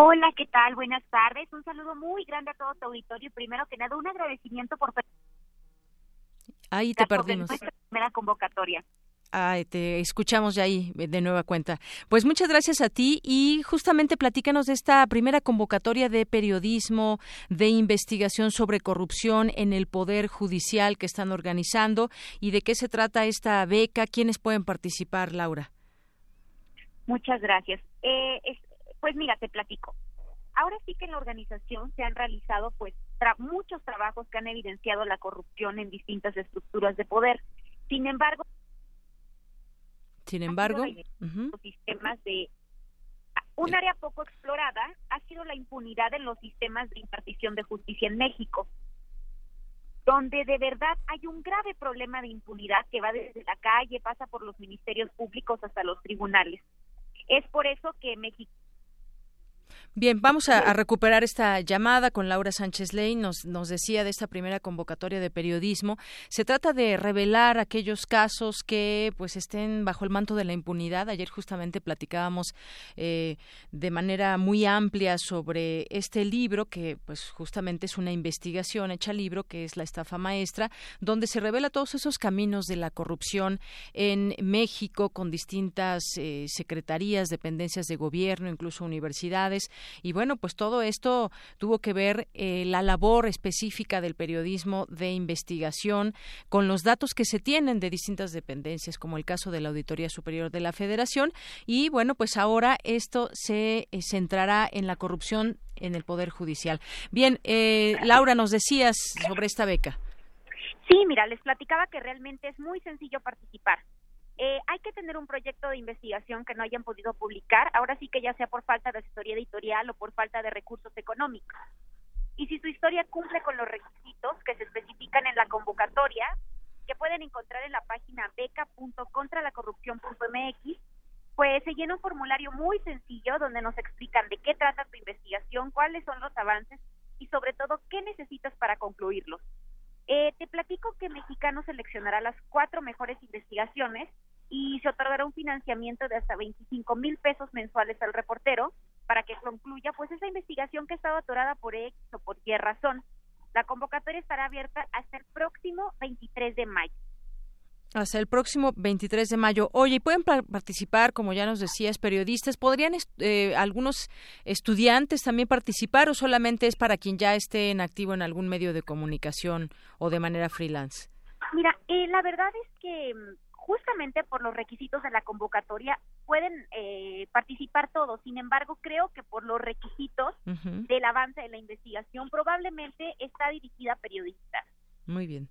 Hola, ¿qué tal? Buenas tardes. Un saludo muy grande a todo tu auditorio. Primero que nada, un agradecimiento por Ahí te perdimos. nuestra primera convocatoria. Ay, te escuchamos ya ahí de nueva cuenta. Pues muchas gracias a ti y justamente platícanos de esta primera convocatoria de periodismo, de investigación sobre corrupción en el Poder Judicial que están organizando y de qué se trata esta beca, quiénes pueden participar, Laura. Muchas gracias. Eh, es- pues mira, te platico. Ahora sí que en la organización se han realizado pues tra- muchos trabajos que han evidenciado la corrupción en distintas estructuras de poder. Sin embargo, Sin embargo, los sistemas de un área poco explorada ha sido la impunidad en los sistemas de impartición de justicia en México, donde de verdad hay un grave problema de impunidad que va desde la calle, pasa por los ministerios públicos hasta los tribunales. Es por eso que México Bien, vamos a, a recuperar esta llamada con Laura Sánchez Ley. Nos, nos decía de esta primera convocatoria de periodismo. Se trata de revelar aquellos casos que pues estén bajo el manto de la impunidad. Ayer justamente platicábamos eh, de manera muy amplia sobre este libro que pues justamente es una investigación hecha libro que es la estafa maestra, donde se revela todos esos caminos de la corrupción en México con distintas eh, secretarías, dependencias de gobierno, incluso universidades y bueno, pues todo esto tuvo que ver eh, la labor específica del periodismo de investigación con los datos que se tienen de distintas dependencias, como el caso de la Auditoría Superior de la Federación. Y bueno, pues ahora esto se eh, centrará en la corrupción en el Poder Judicial. Bien, eh, Laura, nos decías sobre esta beca. Sí, mira, les platicaba que realmente es muy sencillo participar. Eh, hay que tener un proyecto de investigación que no hayan podido publicar, ahora sí que ya sea por falta de asesoría editorial o por falta de recursos económicos. Y si su historia cumple con los requisitos que se especifican en la convocatoria, que pueden encontrar en la página beca.contralacorrupción.mx, pues se llena un formulario muy sencillo donde nos explican de qué trata tu investigación, cuáles son los avances y sobre todo qué necesitas para concluirlos. Eh, te platico que Mexicano seleccionará las cuatro mejores investigaciones y se otorgará un financiamiento de hasta 25 mil pesos mensuales al reportero para que concluya pues esa investigación que estaba atorada por X o por Y razón. La convocatoria estará abierta hasta el próximo 23 de mayo. Hasta el próximo 23 de mayo. Oye, ¿y pueden pa- participar, como ya nos decías, periodistas? ¿Podrían eh, algunos estudiantes también participar o solamente es para quien ya esté en activo en algún medio de comunicación o de manera freelance? Mira, eh, la verdad es que mm, justamente por los requisitos de la convocatoria pueden eh, participar todos. Sin embargo, creo que por los requisitos del avance de la investigación probablemente está dirigida a periodistas. Muy bien.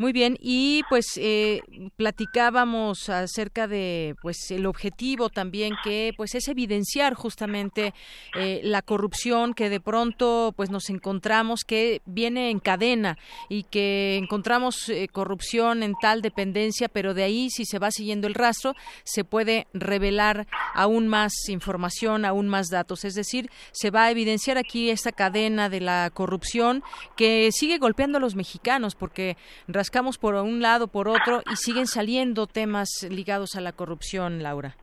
Muy bien, y pues eh, platicábamos acerca de pues el objetivo también que pues es evidenciar justamente eh, la corrupción que de pronto pues nos encontramos que viene en cadena y que encontramos eh, corrupción en tal dependencia, pero de ahí si se va siguiendo el rastro se puede revelar aún más información, aún más datos, es decir, se va a evidenciar aquí esta cadena de la corrupción que sigue golpeando a los mexicanos porque rascamos por un lado, por otro y siguen saliendo temas ligados a la corrupción, Laura.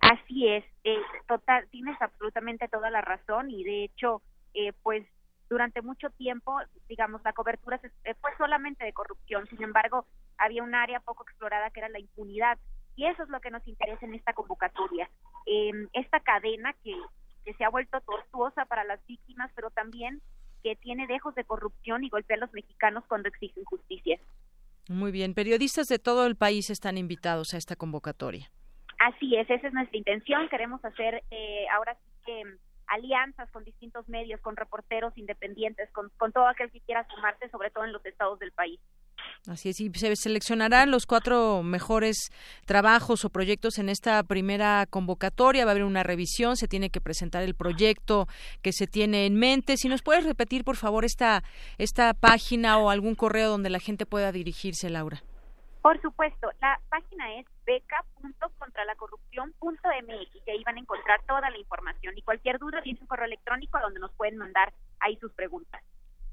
Así es, eh, total, tienes absolutamente toda la razón y de hecho, eh, pues durante mucho tiempo, digamos, la cobertura se- eh, fue solamente de corrupción, sin embargo, había un área poco explorada que era la impunidad y eso es lo que nos interesa en esta convocatoria. Eh, esta cadena que se ha vuelto tortuosa para las víctimas, pero también que tiene dejos de corrupción y golpea a los mexicanos cuando exigen justicia. Muy bien, periodistas de todo el país están invitados a esta convocatoria. Así es, esa es nuestra intención. Queremos hacer eh, ahora sí que alianzas con distintos medios, con reporteros independientes, con, con todo aquel que quiera sumarse, sobre todo en los estados del país. Así es, y se seleccionarán los cuatro mejores trabajos o proyectos en esta primera convocatoria. Va a haber una revisión, se tiene que presentar el proyecto que se tiene en mente. Si nos puedes repetir, por favor, esta, esta página o algún correo donde la gente pueda dirigirse, Laura. Por supuesto, la página es beca.contralacorrupción.mx y ahí van a encontrar toda la información. Y cualquier duda, tiene un correo electrónico donde nos pueden mandar ahí sus preguntas.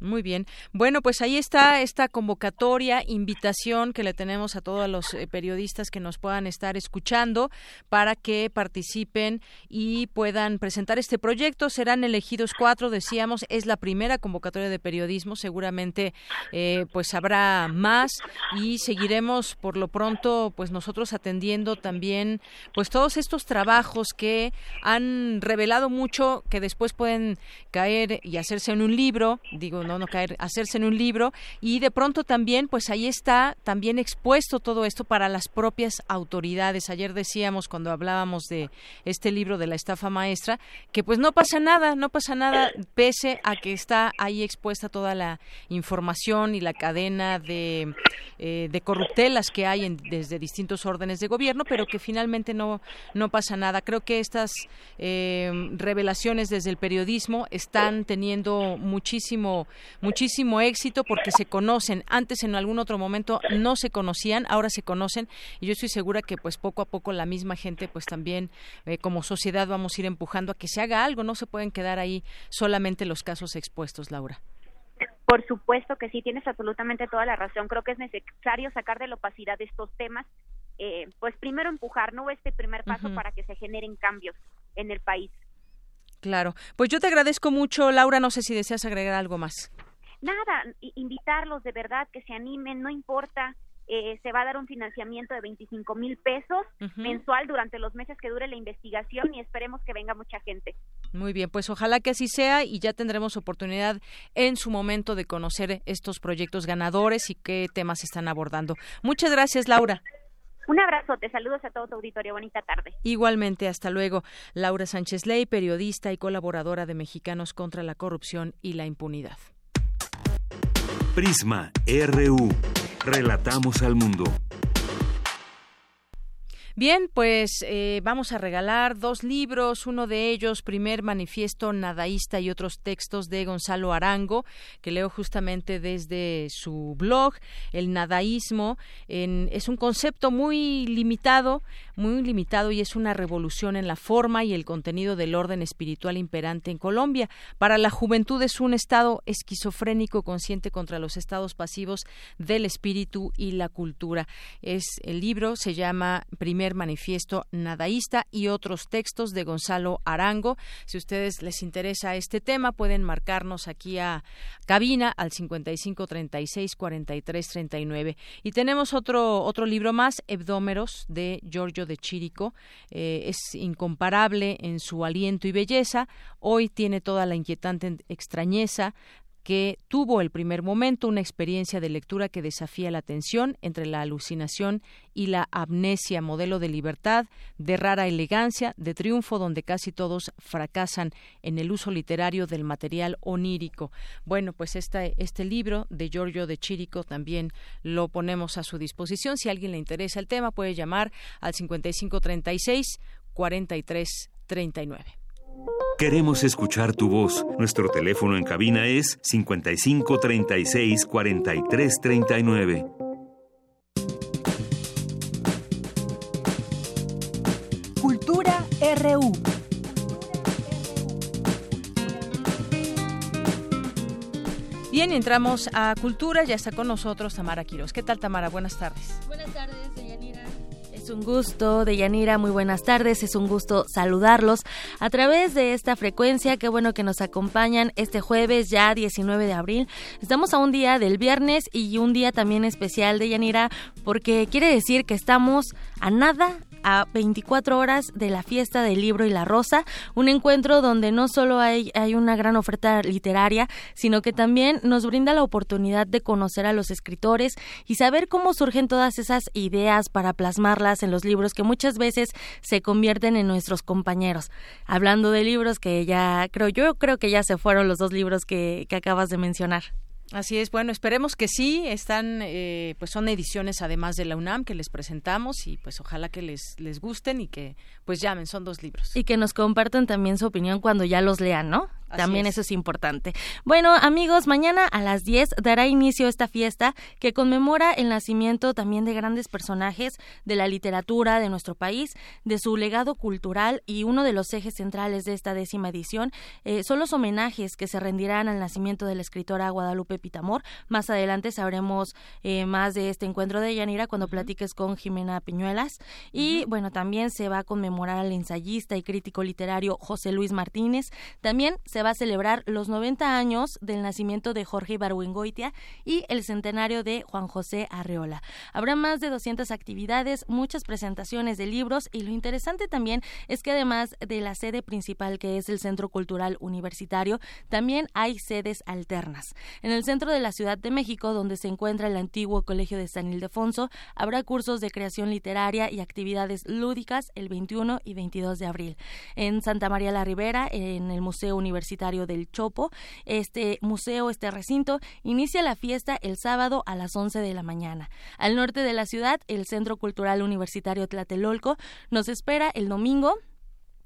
Muy bien. Bueno, pues ahí está esta convocatoria, invitación que le tenemos a todos los eh, periodistas que nos puedan estar escuchando para que participen y puedan presentar este proyecto. Serán elegidos cuatro, decíamos, es la primera convocatoria de periodismo. Seguramente, eh, pues habrá más y seguiremos por lo pronto, pues nosotros atendiendo también, pues todos estos trabajos que han revelado mucho que después pueden caer y hacerse en un libro. Digo, no caer, hacerse en un libro y de pronto también, pues ahí está también expuesto todo esto para las propias autoridades. Ayer decíamos cuando hablábamos de este libro de la estafa maestra que pues no pasa nada, no pasa nada pese a que está ahí expuesta toda la información y la cadena de, eh, corruptelas que hay en, desde distintos órdenes de gobierno, pero que finalmente no, no pasa nada. Creo que estas eh, revelaciones desde el periodismo están teniendo muchísimo muchísimo éxito porque se conocen. Antes en algún otro momento no se conocían, ahora se conocen y yo estoy segura que pues poco a poco la misma gente pues también eh, como sociedad vamos a ir empujando a que se haga algo, no se pueden quedar ahí solamente los casos expuestos, Laura. Por supuesto que sí, tienes absolutamente toda la razón. Creo que es necesario sacar de la opacidad estos temas. Eh, pues primero empujar, ¿no? Este primer paso para que se generen cambios en el país. Claro. Pues yo te agradezco mucho, Laura. No sé si deseas agregar algo más. Nada, invitarlos de verdad que se animen, no importa. Eh, se va a dar un financiamiento de 25 mil pesos mensual durante los meses que dure la investigación y esperemos que venga mucha gente. Muy bien, pues ojalá que así sea y ya tendremos oportunidad en su momento de conocer estos proyectos ganadores y qué temas están abordando. Muchas gracias, Laura. Un abrazote, saludos a todo tu auditorio, bonita tarde. Igualmente, hasta luego. Laura Sánchez Ley, periodista y colaboradora de Mexicanos contra la Corrupción y la Impunidad. Prisma, RU. Relatamos al mundo. Bien, pues eh, vamos a regalar dos libros, uno de ellos, primer manifiesto nadaísta y otros textos de Gonzalo Arango, que leo justamente desde su blog. El nadaísmo es un concepto muy limitado, muy limitado y es una revolución en la forma y el contenido del orden espiritual imperante en Colombia. Para la juventud es un estado esquizofrénico consciente contra los estados pasivos del espíritu y la cultura. Es el libro se llama Primer manifiesto nadaísta y otros textos de Gonzalo Arango. Si a ustedes les interesa este tema, pueden marcarnos aquí a cabina al 55 36 43 39. Y tenemos otro, otro libro más, Hebdómeros, de Giorgio de Chirico. Eh, es incomparable en su aliento y belleza. Hoy tiene toda la inquietante extrañeza que tuvo el primer momento una experiencia de lectura que desafía la atención entre la alucinación y la amnesia, modelo de libertad, de rara elegancia, de triunfo donde casi todos fracasan en el uso literario del material onírico. Bueno, pues este, este libro de Giorgio de Chirico también lo ponemos a su disposición. Si a alguien le interesa el tema, puede llamar al 5536 4339. Queremos escuchar tu voz. Nuestro teléfono en cabina es 55 36 43 39. Cultura RU. Bien, entramos a Cultura, ya está con nosotros Tamara Quiroz. ¿Qué tal, Tamara? Buenas tardes. Buenas tardes un gusto, Deyanira, muy buenas tardes, es un gusto saludarlos a través de esta frecuencia, qué bueno que nos acompañan este jueves ya 19 de abril. Estamos a un día del viernes y un día también especial, Deyanira, porque quiere decir que estamos a nada a 24 horas de la fiesta del libro y la rosa, un encuentro donde no solo hay, hay una gran oferta literaria, sino que también nos brinda la oportunidad de conocer a los escritores y saber cómo surgen todas esas ideas para plasmarlas en los libros que muchas veces se convierten en nuestros compañeros. Hablando de libros que ya creo yo creo que ya se fueron los dos libros que, que acabas de mencionar. Así es, bueno, esperemos que sí, están, eh, pues son ediciones además de la UNAM que les presentamos y pues ojalá que les, les gusten y que pues llamen, son dos libros. Y que nos compartan también su opinión cuando ya los lean, ¿no? También eso es importante. Bueno, amigos, mañana a las 10 dará inicio esta fiesta que conmemora el nacimiento también de grandes personajes de la literatura de nuestro país, de su legado cultural y uno de los ejes centrales de esta décima edición eh, son los homenajes que se rendirán al nacimiento de la escritora Guadalupe Pitamor. Más adelante sabremos eh, más de este encuentro de Yanira cuando platiques con Jimena Piñuelas. Y bueno, también se va a conmemorar al ensayista y crítico literario José Luis Martínez. También se va a celebrar los 90 años del nacimiento de Jorge Ibargüengoitia y el centenario de Juan José Arreola. Habrá más de 200 actividades, muchas presentaciones de libros y lo interesante también es que además de la sede principal que es el Centro Cultural Universitario, también hay sedes alternas. En el centro de la Ciudad de México, donde se encuentra el antiguo Colegio de San Ildefonso, habrá cursos de creación literaria y actividades lúdicas el 21 y 22 de abril. En Santa María la Ribera, en el Museo Universitario del Chopo. Este museo, este recinto, inicia la fiesta el sábado a las 11 de la mañana. Al norte de la ciudad, el Centro Cultural Universitario Tlatelolco nos espera el domingo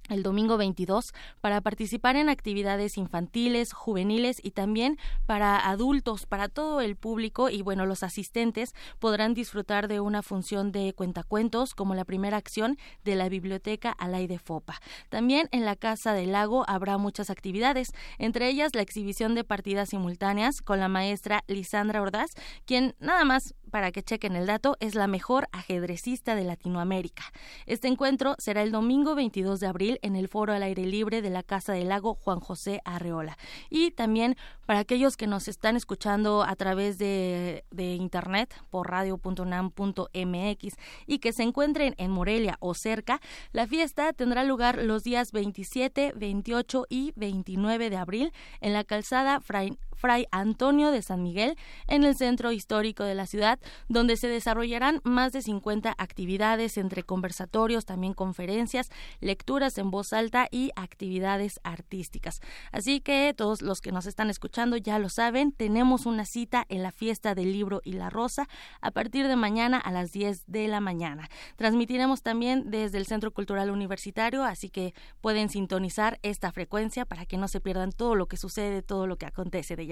el domingo 22 para participar en actividades infantiles, juveniles y también para adultos, para todo el público y bueno, los asistentes podrán disfrutar de una función de cuentacuentos como la primera acción de la biblioteca Alay de Fopa. También en la Casa del Lago habrá muchas actividades, entre ellas la exhibición de partidas simultáneas con la maestra Lisandra Ordaz, quien nada más para que chequen el dato, es la mejor ajedrecista de Latinoamérica. Este encuentro será el domingo 22 de abril en el foro al aire libre de la Casa del Lago Juan José Arreola. Y también para aquellos que nos están escuchando a través de, internet por radio.unam.mx y que se encuentren en Morelia o cerca, la fiesta tendrá lugar los días 27, 28 y 29 de abril en la calzada Fray, Fray Antonio de San Miguel en el centro histórico de la ciudad, donde se desarrollarán más de 50 actividades entre conversatorios, también conferencias, lecturas en voz alta y actividades artísticas. Así que todos los que nos están escuchando ya lo saben, tenemos una cita en la fiesta del libro y la rosa a partir de mañana a las 10 de la mañana. Transmitiremos también desde el Centro Cultural Universitario, así que pueden sintonizar esta frecuencia para que no se pierdan todo lo que sucede, todo lo que acontece de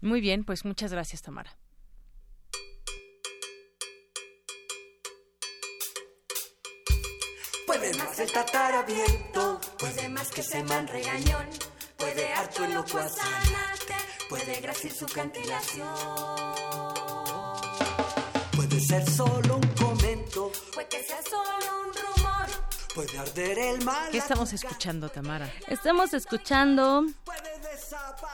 muy bien, pues muchas gracias, Tamara. Puede más el tataraviento, puede más que se man regañón, puede harto el loco puede graciar su cantilación. Puede ser solo un comento, puede que sea solo un rumor, puede arder el mal. ¿Qué estamos escuchando, Tamara? Estamos escuchando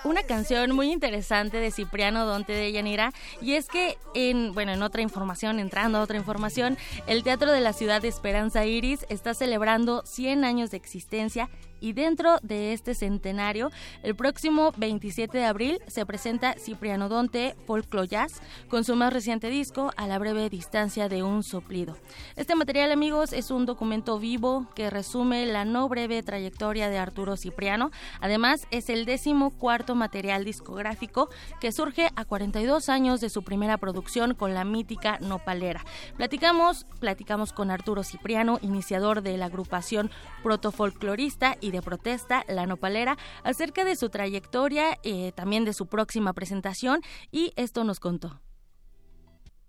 una canción muy interesante de Cipriano Donte de Yanira y es que en bueno en otra información entrando a otra información el Teatro de la Ciudad de Esperanza Iris está celebrando 100 años de existencia y dentro de este centenario, el próximo 27 de abril se presenta Cipriano Donte Folklore Jazz con su más reciente disco A la breve distancia de un soplido. Este material, amigos, es un documento vivo que resume la no breve trayectoria de Arturo Cipriano. Además, es el décimo cuarto material discográfico que surge a 42 años de su primera producción con la mítica Nopalera. Platicamos, platicamos con Arturo Cipriano, iniciador de la agrupación protofolclorista y de protesta, La Nopalera, acerca de su trayectoria, eh, también de su próxima presentación, y esto nos contó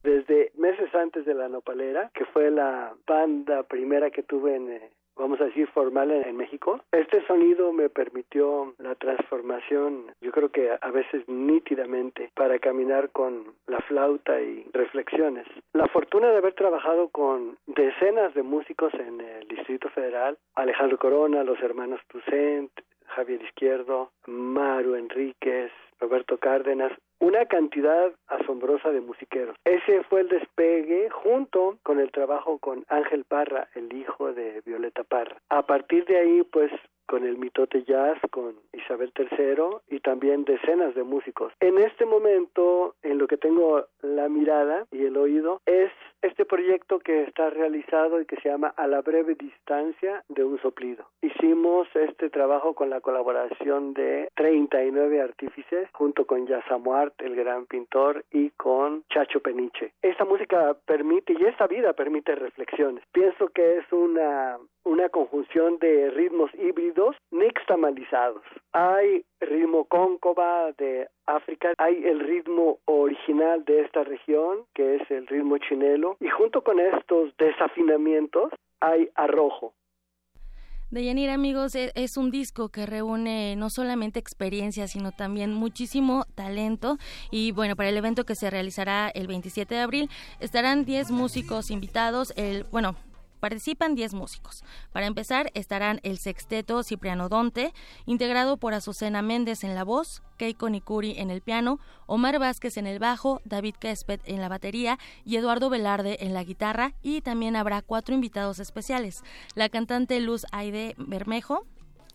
desde meses antes de la Nopalera, que fue la banda primera que tuve en, eh, vamos a decir, formal en, México. Este sonido me permitió la transformación, yo creo que a veces nítidamente, para caminar con la flauta y reflexiones. La fortuna de haber trabajado con decenas de músicos en el Distrito Federal, Alejandro Corona, los hermanos Toussaint, Javier Izquierdo, Maru Enríquez, Roberto Cárdenas, una cantidad asombrosa de musiqueros. Ese fue el despegue junto con el trabajo con Ángel Parra, el hijo de Violeta Parra. A partir de ahí, pues con el mitote jazz, con Isabel III y también decenas de músicos. En este momento, en lo que tengo la mirada y el oído, es este proyecto que está realizado y que se llama A la breve distancia de un soplido. Hicimos este trabajo con la colaboración de 39 artífices, junto con Yasamuart, el gran pintor, y con Chacho Peniche. Esta música permite, y esta vida permite reflexiones. Pienso que es una, una conjunción de ritmos híbridos nixtamalizados. Hay ritmo cóncova de África, hay el ritmo original de esta región, que es el ritmo chinelo, y junto con estos desafinamientos hay arrojo. Deyanira, amigos, e, es un disco que reúne no solamente experiencia, sino también muchísimo talento. Y bueno, para el evento que se realizará el 27 de abril, estarán 10 músicos invitados. El, bueno, Participan 10 músicos. Para empezar, estarán el sexteto Cipriano Donte, integrado por Azucena Méndez en la voz, Keiko Nikuri en el piano, Omar Vázquez en el bajo, David Kespet en la batería y Eduardo Velarde en la guitarra. Y también habrá cuatro invitados especiales. La cantante Luz Aide Bermejo,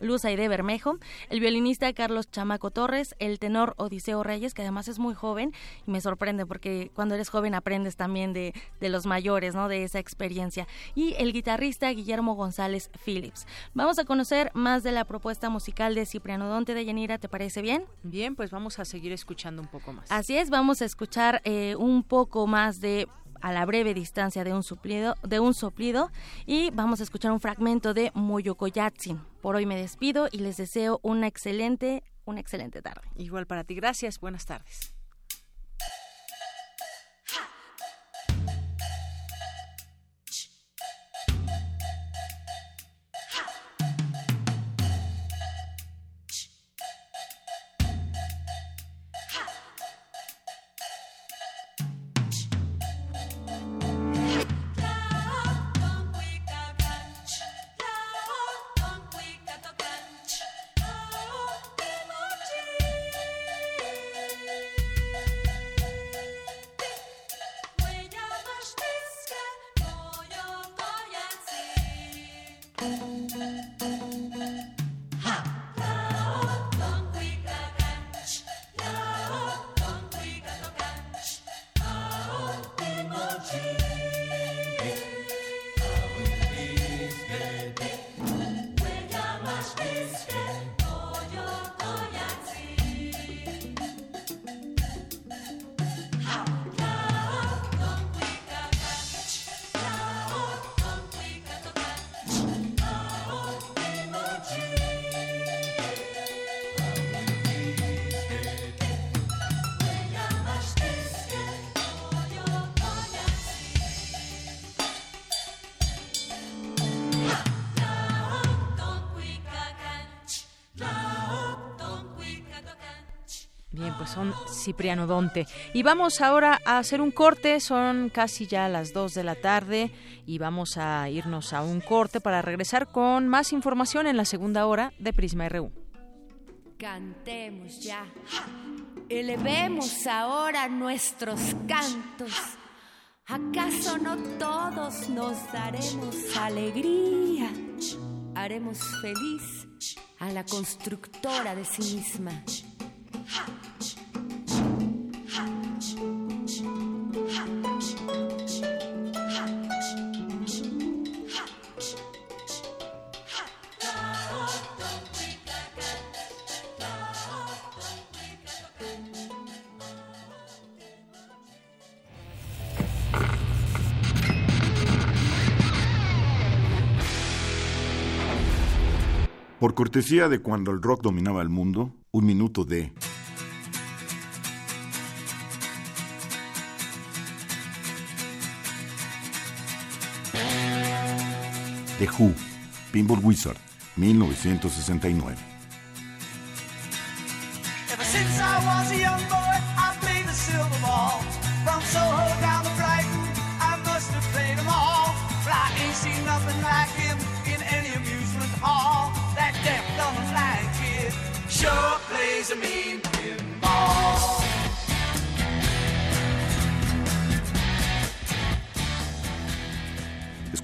Luz Aide Bermejo, el violinista Carlos Chamaco Torres, el tenor Odiseo Reyes, que además es muy joven y me sorprende porque cuando eres joven aprendes también de, de los mayores, ¿no? De esa experiencia. Y el guitarrista Guillermo González Phillips. Vamos a conocer más de la propuesta musical de Cipriano Donte de Yanira, ¿te parece bien? Bien, pues vamos a seguir escuchando un poco más. Así es, vamos a escuchar eh, un poco más de a la breve distancia de un suplido, de un soplido y vamos a escuchar un fragmento de Moyokoyatsin. Por hoy me despido y les deseo una excelente, una excelente tarde. Igual para ti, gracias, buenas tardes. Son Cipriano Donte. Y vamos ahora a hacer un corte, son casi ya las 2 de la tarde y vamos a irnos a un corte para regresar con más información en la segunda hora de Prisma RU. Cantemos ya, elevemos ahora nuestros cantos. ¿Acaso no todos nos daremos alegría? Haremos feliz a la constructora de sí misma. Por cortesía de cuando el rock dominaba el mundo, un minuto de... The Who, Pinball Wizard, 1969.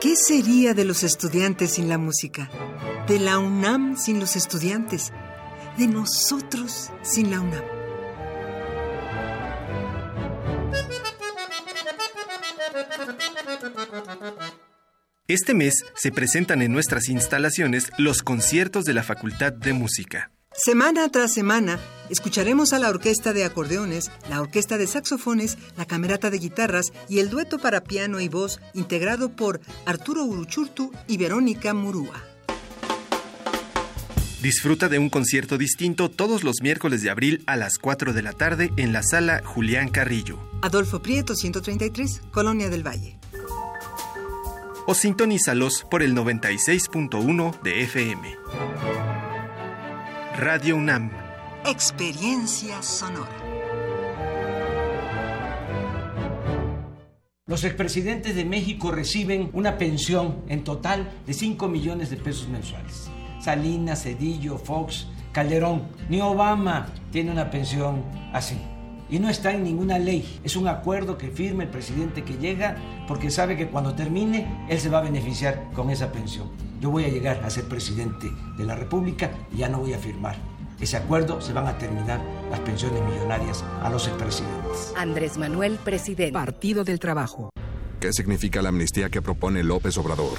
¿Qué sería de los estudiantes sin la música? ¿De la UNAM sin los estudiantes? ¿De nosotros sin la UNAM? Este mes se presentan en nuestras instalaciones los conciertos de la Facultad de Música. Semana tras semana, escucharemos a la orquesta de acordeones, la orquesta de saxofones, la camerata de guitarras y el dueto para piano y voz integrado por Arturo Uruchurtu y Verónica Murúa. Disfruta de un concierto distinto todos los miércoles de abril a las 4 de la tarde en la sala Julián Carrillo. Adolfo Prieto 133, Colonia del Valle. O sintonízalos por el 96.1 de FM. Radio UNAM. Experiencia sonora. Los expresidentes de México reciben una pensión en total de 5 millones de pesos mensuales. Salinas, Cedillo, Fox, Calderón, ni Obama tiene una pensión así. Y no está en ninguna ley. Es un acuerdo que firma el presidente que llega porque sabe que cuando termine él se va a beneficiar con esa pensión. Yo voy a llegar a ser presidente de la República y ya no voy a firmar ese acuerdo, se van a terminar las pensiones millonarias a los expresidentes. Andrés Manuel, presidente. Partido del Trabajo. ¿Qué significa la amnistía que propone López Obrador?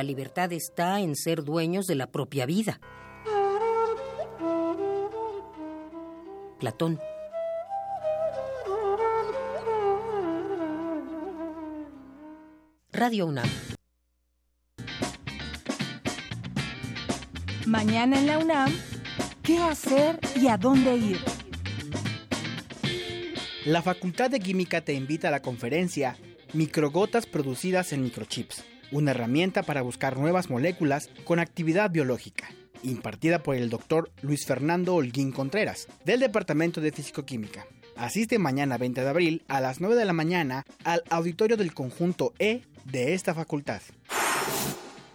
La libertad está en ser dueños de la propia vida. Platón. Radio UNAM. Mañana en la UNAM, ¿qué hacer y a dónde ir? La Facultad de Química te invita a la conferencia Microgotas producidas en microchips, una herramienta para buscar nuevas moléculas con actividad biológica, impartida por el doctor Luis Fernando Holguín Contreras, del Departamento de Físico-Química. Asiste mañana 20 de abril a las 9 de la mañana al auditorio del conjunto E de esta facultad.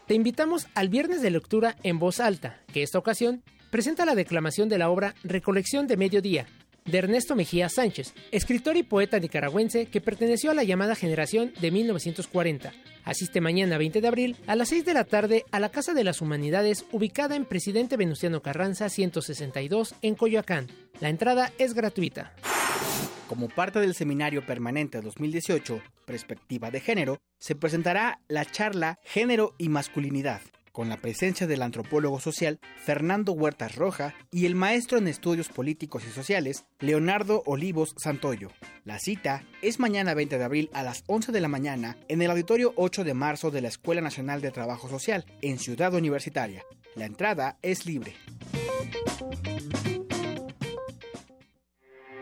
Te invitamos al viernes de lectura en voz alta, que esta ocasión presenta la declamación de la obra Recolección de Mediodía, de Ernesto Mejía Sánchez, escritor y poeta nicaragüense que perteneció a la llamada generación de 1940. Asiste mañana 20 de abril a las 6 de la tarde a la Casa de las Humanidades ubicada en Presidente Venustiano Carranza 162 en Coyoacán. La entrada es gratuita. Como parte del Seminario Permanente 2018, Perspectiva de Género, se presentará la charla Género y Masculinidad, con la presencia del antropólogo social Fernando Huertas Roja y el maestro en estudios políticos y sociales Leonardo Olivos Santoyo. La cita es mañana 20 de abril a las 11 de la mañana en el auditorio 8 de marzo de la Escuela Nacional de Trabajo Social, en Ciudad Universitaria. La entrada es libre.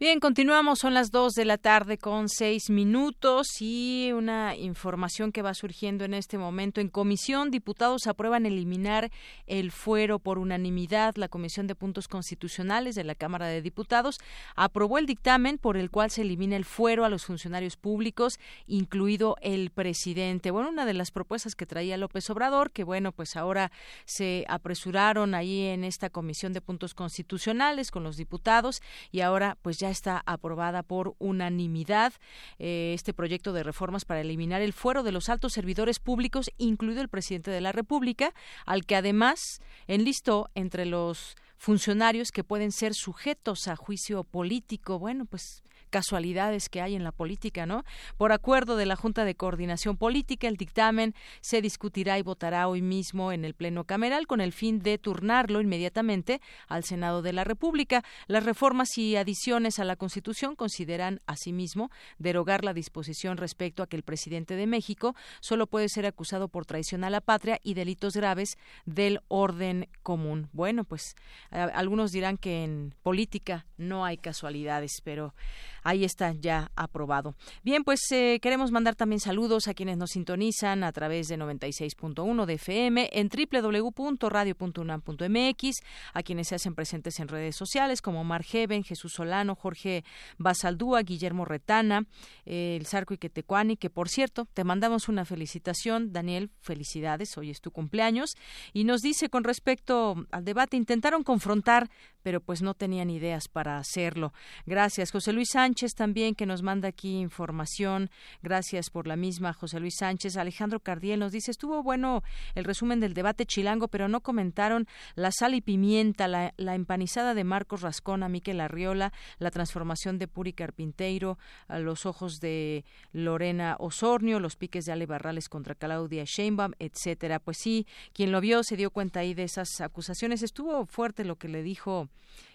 Bien, continuamos, son las 2 de la tarde con seis minutos y una información que va surgiendo en este momento. En comisión, diputados aprueban eliminar el fuero por unanimidad. La Comisión de Puntos Constitucionales de la Cámara de Diputados aprobó el dictamen por el cual se elimina el fuero a los funcionarios públicos, incluido el presidente. Bueno, una de las propuestas que traía López Obrador, que bueno, pues ahora se apresuraron ahí en esta Comisión de Puntos Constitucionales con los diputados y ahora pues ya está aprobada por unanimidad eh, este proyecto de reformas para eliminar el fuero de los altos servidores públicos, incluido el presidente de la República, al que además enlistó entre los funcionarios que pueden ser sujetos a juicio político. Bueno, pues casualidades que hay en la política, ¿no? Por acuerdo de la Junta de Coordinación Política, el dictamen se discutirá y votará hoy mismo en el Pleno Cameral con el fin de turnarlo inmediatamente al Senado de la República. Las reformas y adiciones a la Constitución consideran asimismo derogar la disposición respecto a que el presidente de México solo puede ser acusado por traición a la patria y delitos graves del orden común. Bueno, pues algunos dirán que en política no hay casualidades, pero ahí está ya aprobado. Bien, pues eh, queremos mandar también saludos a quienes nos sintonizan a través de 96.1 de FM en www.radio.unam.mx, a quienes se hacen presentes en redes sociales como Mar Jesús Solano, Jorge Basaldúa, Guillermo Retana, el Sarco Iquetecuani, que por cierto, te mandamos una felicitación, Daniel, felicidades, hoy es tu cumpleaños, y nos dice con respecto al debate, intentaron confrontar, pero pues no tenían ideas para hacerlo. Gracias, José Luis Sánchez también que nos manda aquí información. Gracias por la misma, José Luis Sánchez. Alejandro Cardiel nos dice, estuvo bueno el resumen del debate chilango, pero no comentaron la sal y pimienta, la, empanizada de Marcos Rascona, Miquel Arriola, la transformación de Puri Carpinteiro, a los ojos de Lorena Osornio, los piques de Ale Barrales contra Claudia Sheinbaum, etcétera. Pues sí, quien lo vio se dio cuenta ahí de esas acusaciones. Estuvo fuerte lo que le dijo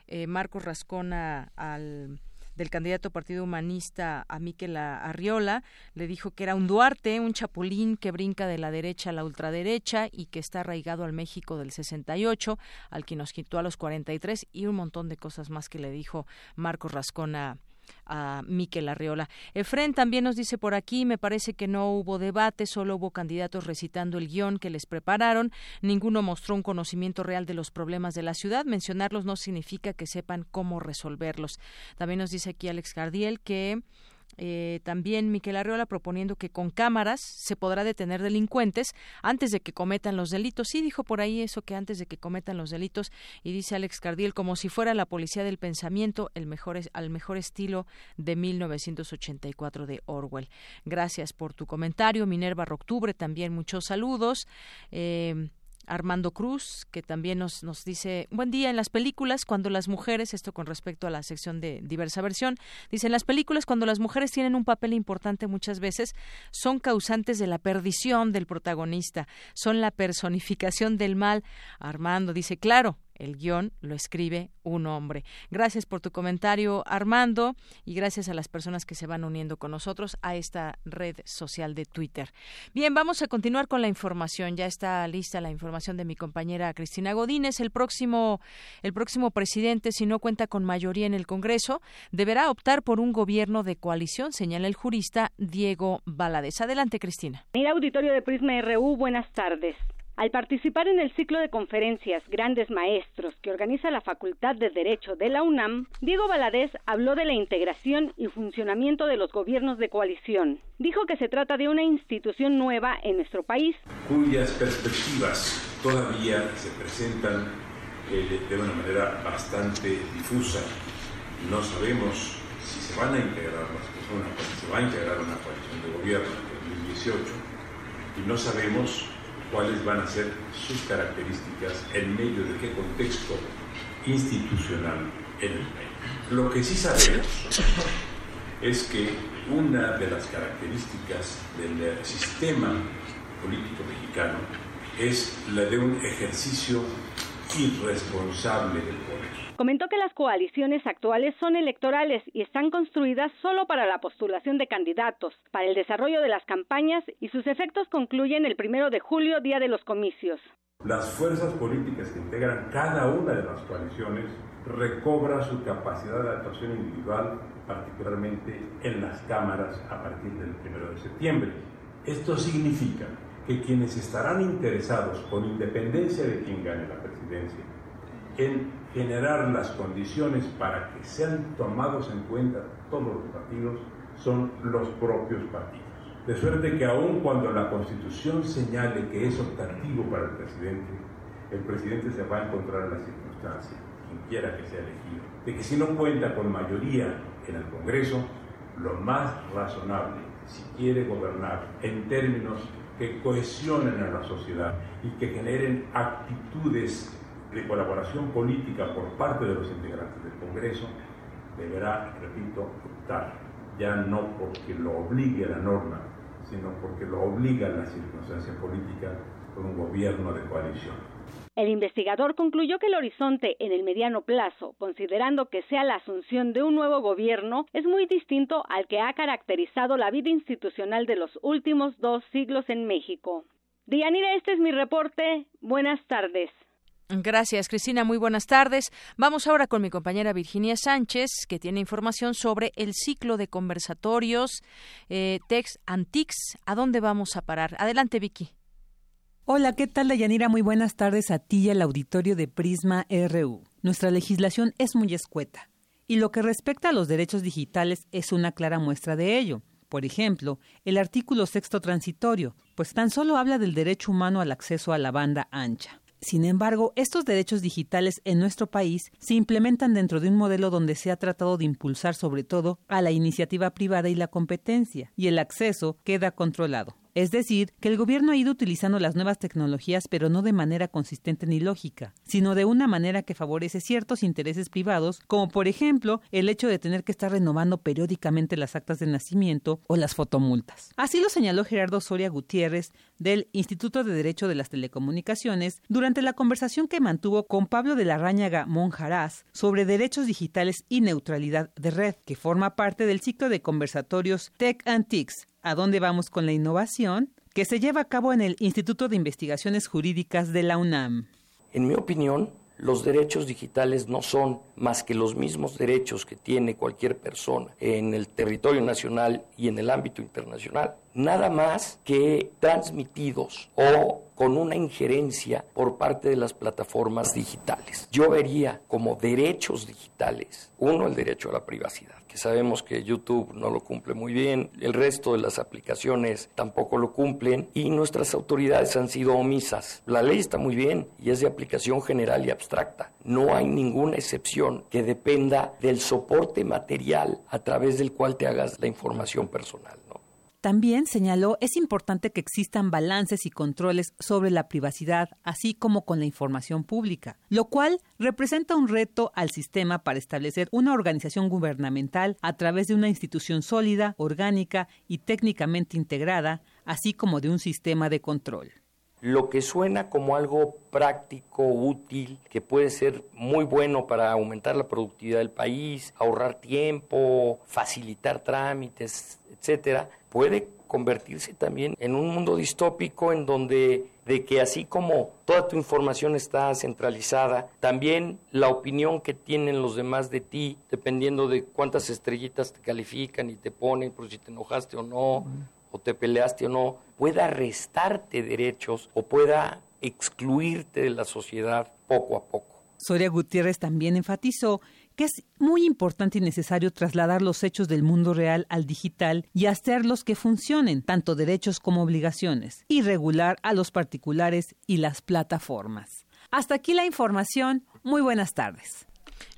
eh, Marcos Rascona al del candidato Partido Humanista a Miquel Arriola, le dijo que era un Duarte, un chapulín que brinca de la derecha a la ultraderecha y que está arraigado al México del 68, al que nos quitó a los 43 y un montón de cosas más que le dijo Marcos Rascona a Miquel Arreola. Efren también nos dice por aquí, me parece que no hubo debate, solo hubo candidatos recitando el guion que les prepararon, ninguno mostró un conocimiento real de los problemas de la ciudad, mencionarlos no significa que sepan cómo resolverlos. También nos dice aquí Alex Gardiel que eh, también Miquel Arriola proponiendo que con cámaras se podrá detener delincuentes antes de que cometan los delitos. Sí, dijo por ahí eso que antes de que cometan los delitos. Y dice Alex Cardiel, como si fuera la policía del pensamiento, el mejor al mejor estilo de 1984 de Orwell. Gracias por tu comentario. Minerva Octubre, también muchos saludos. Eh, Armando Cruz, que también nos, nos dice, buen día, en las películas cuando las mujeres, esto con respecto a la sección de diversa versión, dice, en las películas cuando las mujeres tienen un papel importante muchas veces, son causantes de la perdición del protagonista, son la personificación del mal. Armando dice, claro, el guion lo escribe un hombre. Gracias por tu comentario, Armando, y gracias a las personas que se van uniendo con nosotros a esta red social de Twitter. Bien, vamos a continuar con la información. Ya está lista la información de mi compañera Cristina Godínez. El próximo, el próximo presidente, si no cuenta con mayoría en el Congreso, deberá optar por un gobierno de coalición, señala el jurista Diego Valadez. Adelante, Cristina. Mira, auditorio de Prisma RU, buenas tardes. Al participar en el ciclo de conferencias Grandes Maestros que organiza la Facultad de Derecho de la UNAM, Diego Valadez habló de la integración y funcionamiento de los gobiernos de coalición. Dijo que se trata de una institución nueva en nuestro país, cuyas perspectivas todavía se presentan eh, de una manera bastante difusa. No sabemos si se van a integrar las personas, si se va a integrar una coalición de gobierno en 2018 y no sabemos cuáles van a ser sus características, en medio de qué contexto institucional en el país. Lo que sí sabemos es que una de las características del sistema político mexicano es la de un ejercicio irresponsable del poder. Comentó que las coaliciones actuales son electorales y están construidas solo para la postulación de candidatos, para el desarrollo de las campañas y sus efectos concluyen el primero de julio, día de los comicios. Las fuerzas políticas que integran cada una de las coaliciones recobra su capacidad de actuación individual, particularmente en las cámaras a partir del primero de septiembre. Esto significa que quienes estarán interesados, con independencia de quién gane la presidencia, en generar las condiciones para que sean tomados en cuenta todos los partidos, son los propios partidos. De suerte que aun cuando la Constitución señale que es optativo para el presidente, el presidente se va a encontrar en la circunstancia, quien quiera que sea elegido, de que si no cuenta con mayoría en el Congreso, lo más razonable, si quiere gobernar en términos que cohesionen a la sociedad y que generen actitudes de colaboración política por parte de los integrantes del Congreso, deberá, repito, optar, ya no porque lo obligue la norma, sino porque lo obliga la circunstancia política con un gobierno de coalición. El investigador concluyó que el horizonte en el mediano plazo, considerando que sea la asunción de un nuevo gobierno, es muy distinto al que ha caracterizado la vida institucional de los últimos dos siglos en México. Dianira, este es mi reporte. Buenas tardes. Gracias, Cristina. Muy buenas tardes. Vamos ahora con mi compañera Virginia Sánchez, que tiene información sobre el ciclo de conversatorios eh, Tex Antics. ¿A dónde vamos a parar? Adelante, Vicky. Hola, ¿qué tal, Dayanira? Muy buenas tardes a ti y al auditorio de Prisma RU. Nuestra legislación es muy escueta y lo que respecta a los derechos digitales es una clara muestra de ello. Por ejemplo, el artículo sexto transitorio, pues tan solo habla del derecho humano al acceso a la banda ancha. Sin embargo, estos derechos digitales en nuestro país se implementan dentro de un modelo donde se ha tratado de impulsar sobre todo a la iniciativa privada y la competencia, y el acceso queda controlado. Es decir, que el gobierno ha ido utilizando las nuevas tecnologías, pero no de manera consistente ni lógica, sino de una manera que favorece ciertos intereses privados, como por ejemplo el hecho de tener que estar renovando periódicamente las actas de nacimiento o las fotomultas. Así lo señaló Gerardo Soria Gutiérrez del Instituto de Derecho de las Telecomunicaciones durante la conversación que mantuvo con Pablo de la Ráñaga Monjarás sobre derechos digitales y neutralidad de red, que forma parte del ciclo de conversatorios Tech Antiques ¿A dónde vamos con la innovación? que se lleva a cabo en el Instituto de Investigaciones Jurídicas de la UNAM. En mi opinión, los derechos digitales no son más que los mismos derechos que tiene cualquier persona en el territorio nacional y en el ámbito internacional, nada más que transmitidos o con una injerencia por parte de las plataformas digitales. Yo vería como derechos digitales, uno, el derecho a la privacidad sabemos que YouTube no lo cumple muy bien, el resto de las aplicaciones tampoco lo cumplen y nuestras autoridades han sido omisas. La ley está muy bien y es de aplicación general y abstracta. No hay ninguna excepción que dependa del soporte material a través del cual te hagas la información personal. También señaló es importante que existan balances y controles sobre la privacidad, así como con la información pública, lo cual representa un reto al sistema para establecer una organización gubernamental a través de una institución sólida, orgánica y técnicamente integrada, así como de un sistema de control lo que suena como algo práctico, útil, que puede ser muy bueno para aumentar la productividad del país, ahorrar tiempo, facilitar trámites, etcétera, puede convertirse también en un mundo distópico en donde de que así como toda tu información está centralizada, también la opinión que tienen los demás de ti, dependiendo de cuántas estrellitas te califican y te ponen, por si te enojaste o no, o te peleaste o no, pueda restarte derechos o pueda excluirte de la sociedad poco a poco. Soria Gutiérrez también enfatizó que es muy importante y necesario trasladar los hechos del mundo real al digital y hacerlos que funcionen, tanto derechos como obligaciones, y regular a los particulares y las plataformas. Hasta aquí la información. Muy buenas tardes.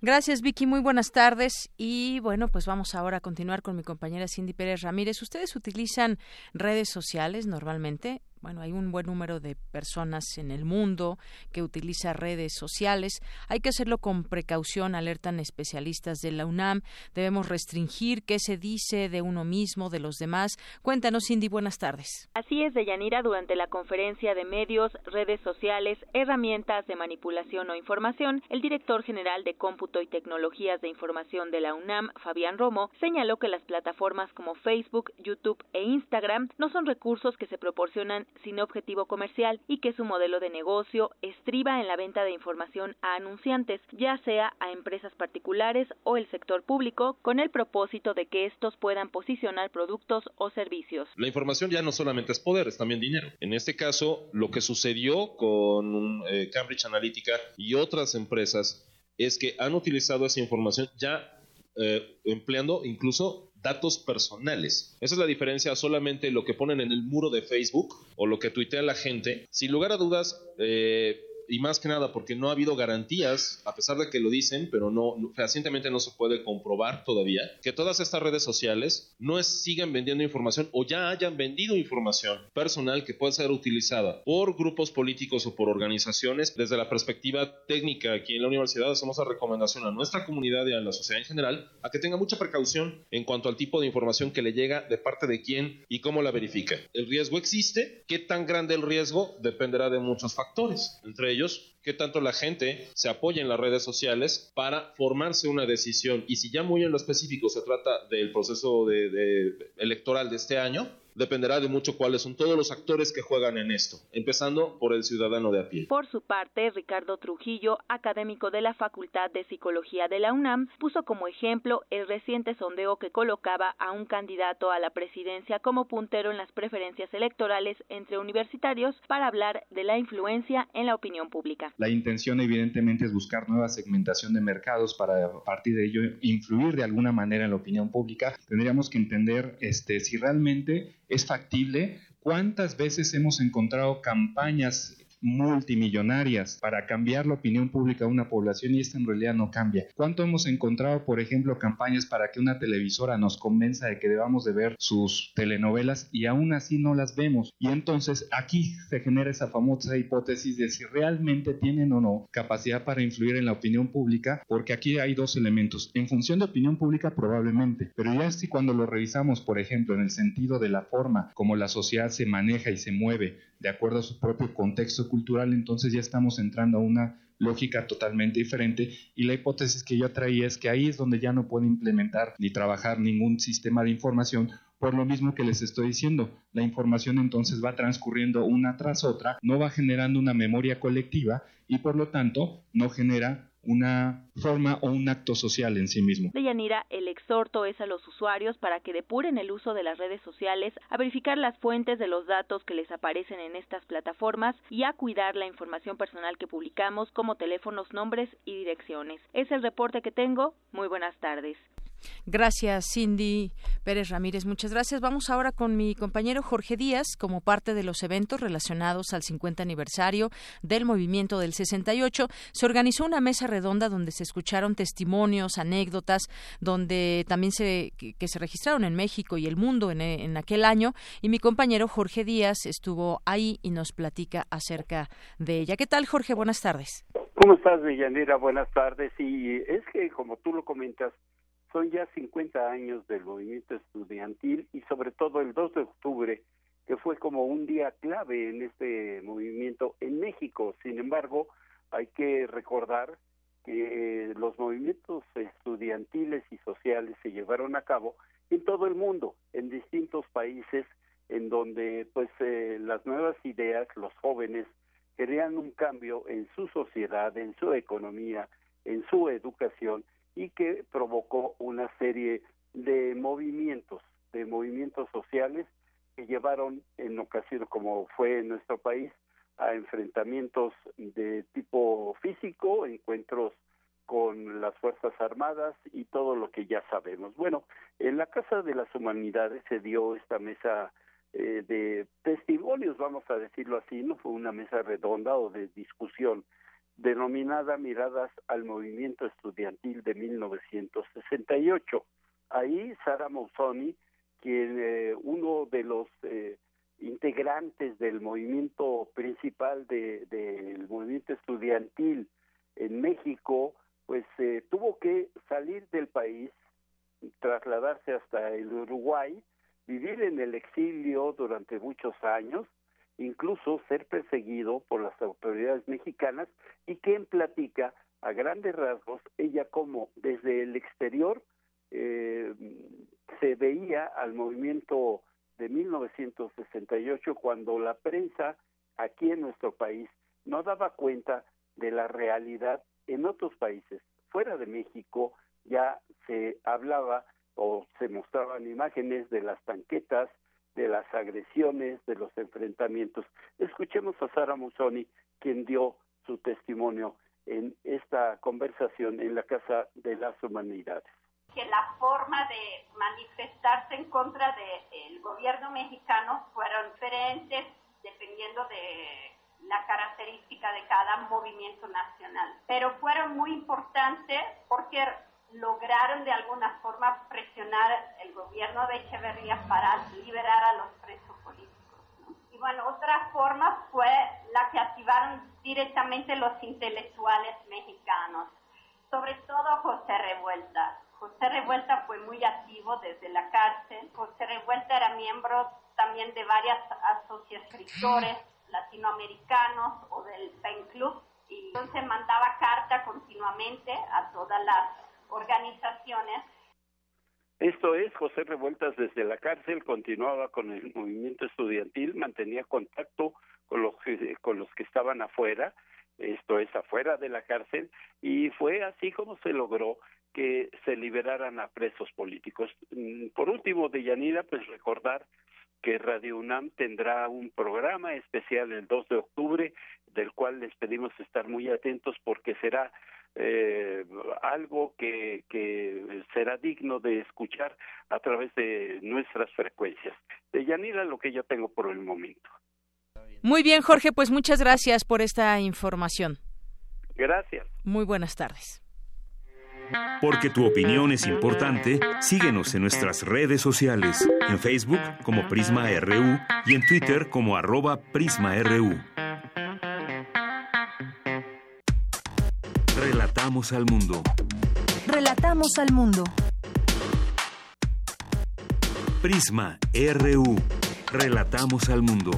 Gracias, Vicky. Muy buenas tardes. Y bueno, pues vamos ahora a continuar con mi compañera Cindy Pérez Ramírez. ¿Ustedes utilizan redes sociales normalmente? Bueno, hay un buen número de personas en el mundo que utiliza redes sociales. Hay que hacerlo con precaución, alertan especialistas de la UNAM. Debemos restringir qué se dice de uno mismo, de los demás. Cuéntanos, Cindy, buenas tardes. Así es, Deyanira, durante la conferencia de medios, redes sociales, herramientas de manipulación o información, el director general de Cómputo y Tecnologías de Información de la UNAM, Fabián Romo, señaló que las plataformas como Facebook, YouTube e Instagram no son recursos que se proporcionan sin objetivo comercial y que su modelo de negocio estriba en la venta de información a anunciantes, ya sea a empresas particulares o el sector público, con el propósito de que estos puedan posicionar productos o servicios. La información ya no solamente es poder, es también dinero. En este caso, lo que sucedió con eh, Cambridge Analytica y otras empresas es que han utilizado esa información ya eh, empleando incluso datos personales. Esa es la diferencia solamente lo que ponen en el muro de Facebook o lo que tuitea la gente. Sin lugar a dudas, eh, y más que nada porque no ha habido garantías, a pesar de que lo dicen, pero no, fehacientemente no se puede comprobar todavía, que todas estas redes sociales no es, sigan vendiendo información o ya hayan vendido información personal que puede ser utilizada por grupos políticos o por organizaciones. Desde la perspectiva técnica, aquí en la universidad hacemos la recomendación a nuestra comunidad y a la sociedad en general a que tenga mucha precaución en cuanto al tipo de información que le llega de parte de quién y cómo la verifica. El riesgo existe, qué tan grande el riesgo dependerá de muchos factores, entre ellos qué tanto la gente se apoya en las redes sociales para formarse una decisión. Y si ya muy en lo específico se trata del proceso de, electoral de este año, dependerá de mucho cuáles son todos los actores que juegan en esto, empezando por el ciudadano de a pie. Por su parte, Ricardo Trujillo, académico de la Facultad de Psicología de la UNAM, puso como ejemplo el reciente sondeo que colocaba a un candidato a la presidencia como puntero en las preferencias electorales entre universitarios para hablar de la influencia en la opinión pública. La intención evidentemente es buscar nueva segmentación de mercados para a partir de ello influir de alguna manera en la opinión pública. Tendríamos que entender este, si realmente es factible, cuántas veces hemos encontrado campañas multimillonarias para cambiar la opinión pública de una población y esta en realidad no cambia. ¿Cuánto hemos encontrado, por ejemplo, campañas para que una televisora nos convenza de que debamos de ver sus telenovelas y aún así no las vemos? Y entonces aquí se genera esa famosa hipótesis de si realmente tienen o no capacidad para influir en la opinión pública, porque aquí hay dos elementos. En función de opinión pública probablemente, pero ya si cuando lo revisamos, por ejemplo, en el sentido de la forma como la sociedad se maneja y se mueve de acuerdo a su propio contexto cultural, entonces ya estamos entrando a una lógica totalmente diferente. Y la hipótesis que yo traía es que ahí es donde ya no puedo implementar ni trabajar ningún sistema de información por lo mismo que les estoy diciendo, la información entonces va transcurriendo una tras otra, no va generando una memoria colectiva y por lo tanto no genera una forma o un acto social en sí mismo. De Yanira, el exhorto es a los usuarios para que depuren el uso de las redes sociales, a verificar las fuentes de los datos que les aparecen en estas plataformas y a cuidar la información personal que publicamos como teléfonos, nombres y direcciones. Es el reporte que tengo. Muy buenas tardes. Gracias, Cindy Pérez Ramírez. Muchas gracias. Vamos ahora con mi compañero Jorge Díaz. Como parte de los eventos relacionados al 50 aniversario del movimiento del 68, se organizó una mesa redonda donde se escucharon testimonios, anécdotas, donde también se, que, se registraron en México y el mundo en, en aquel año. Y mi compañero Jorge Díaz estuvo ahí y nos platica acerca de ella. ¿Qué tal, Jorge? Buenas tardes. ¿Cómo estás, Villanera? Buenas tardes. Y es que, como tú lo comentas, son ya 50 años del movimiento estudiantil y sobre todo el 2 de octubre, que fue como un día clave en este movimiento en México. Sin embargo, hay que recordar que los movimientos estudiantiles y sociales se llevaron a cabo en todo el mundo, en distintos países, en donde pues eh, las nuevas ideas, los jóvenes, querían un cambio en su sociedad, en su economía, en su educación y que provocó una serie de movimientos, de movimientos sociales que llevaron en ocasiones, como fue en nuestro país, a enfrentamientos de tipo físico, encuentros con las Fuerzas Armadas y todo lo que ya sabemos. Bueno, en la Casa de las Humanidades se dio esta mesa eh, de testimonios, vamos a decirlo así, no fue una mesa redonda o de discusión denominada Miradas al Movimiento Estudiantil de 1968. Ahí Sara Mousoni, quien eh, uno de los eh, integrantes integrantes del movimiento principal del de, movimiento estudiantil en México, pues eh, tuvo que salir del país, trasladarse hasta el Uruguay, vivir en el exilio durante muchos años, incluso ser perseguido por las autoridades mexicanas y quien platica a grandes rasgos ella como desde el exterior eh, se veía al movimiento de 1968 cuando la prensa aquí en nuestro país no daba cuenta de la realidad en otros países. Fuera de México ya se hablaba o se mostraban imágenes de las tanquetas, de las agresiones, de los enfrentamientos. Escuchemos a Sara Musoni, quien dio su testimonio en esta conversación en la Casa de las Humanidades que la forma de manifestarse en contra del gobierno mexicano fueron diferentes dependiendo de la característica de cada movimiento nacional, pero fueron muy importantes porque lograron de alguna forma presionar el gobierno de Echeverría para liberar a los presos políticos. Y bueno, otra forma fue la que activaron directamente los intelectuales mexicanos, sobre todo José Revuelta. José Revuelta fue muy activo desde la cárcel. José Revuelta era miembro también de varias asociaciones latinoamericanos o del PEN Club y entonces mandaba carta continuamente a todas las organizaciones. Esto es, José Revueltas desde la cárcel continuaba con el movimiento estudiantil, mantenía contacto con los con los que estaban afuera, esto es afuera de la cárcel, y fue así como se logró que se liberaran a presos políticos. Mm, por último, de Yanira, pues recordar que Radio UNAM tendrá un programa especial el 2 de octubre, del cual les pedimos estar muy atentos porque será eh, algo que, que será digno de escuchar a través de nuestras frecuencias. De Yanira, lo que yo tengo por el momento. Muy bien, Jorge, pues muchas gracias por esta información. Gracias. Muy buenas tardes. Porque tu opinión es importante, síguenos en nuestras redes sociales, en Facebook como Prisma RU y en Twitter como arroba PrismaRU. Relatamos al mundo. Relatamos al mundo. Prisma RU. Relatamos al mundo.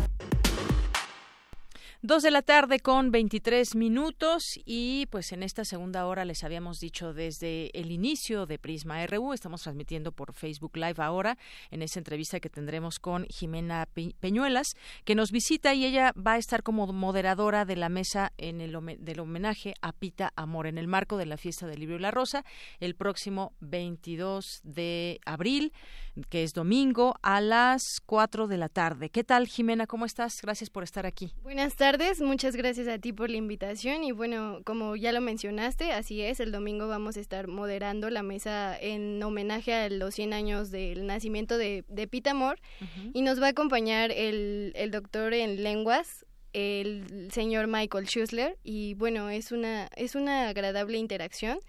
Dos de la tarde con 23 minutos y pues en esta segunda hora les habíamos dicho desde el inicio de Prisma RU, estamos transmitiendo por Facebook Live ahora en esa entrevista que tendremos con Jimena Peñuelas, que nos visita y ella va a estar como moderadora de la mesa en el del homenaje a Pita Amor en el marco de la fiesta del libro y la rosa el próximo 22 de abril, que es domingo a las 4 de la tarde. ¿Qué tal Jimena? ¿Cómo estás? Gracias por estar aquí. Buenas tardes tardes, muchas gracias a ti por la invitación y bueno, como ya lo mencionaste, así es, el domingo vamos a estar moderando la mesa en homenaje a los 100 años del nacimiento de, de Pita Amor y nos va a acompañar el, el doctor en lenguas, el señor Michael Schussler y bueno, es una, es una agradable interacción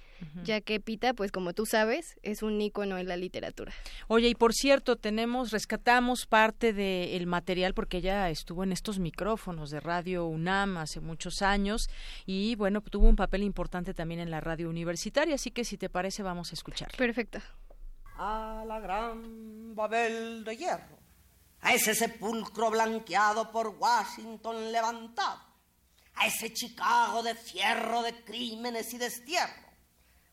ya que Pita, pues como tú sabes, es un ícono en la literatura. Oye, y por cierto, tenemos, rescatamos parte del material porque ella estuvo en estos micrófonos de Radio UNAM hace muchos años y bueno, tuvo un papel importante también en la radio universitaria, así que si te parece vamos a escuchar. Perfecto. A la gran Babel de hierro, a ese sepulcro blanqueado por Washington levantado, a ese Chicago de fierro de crímenes y destierro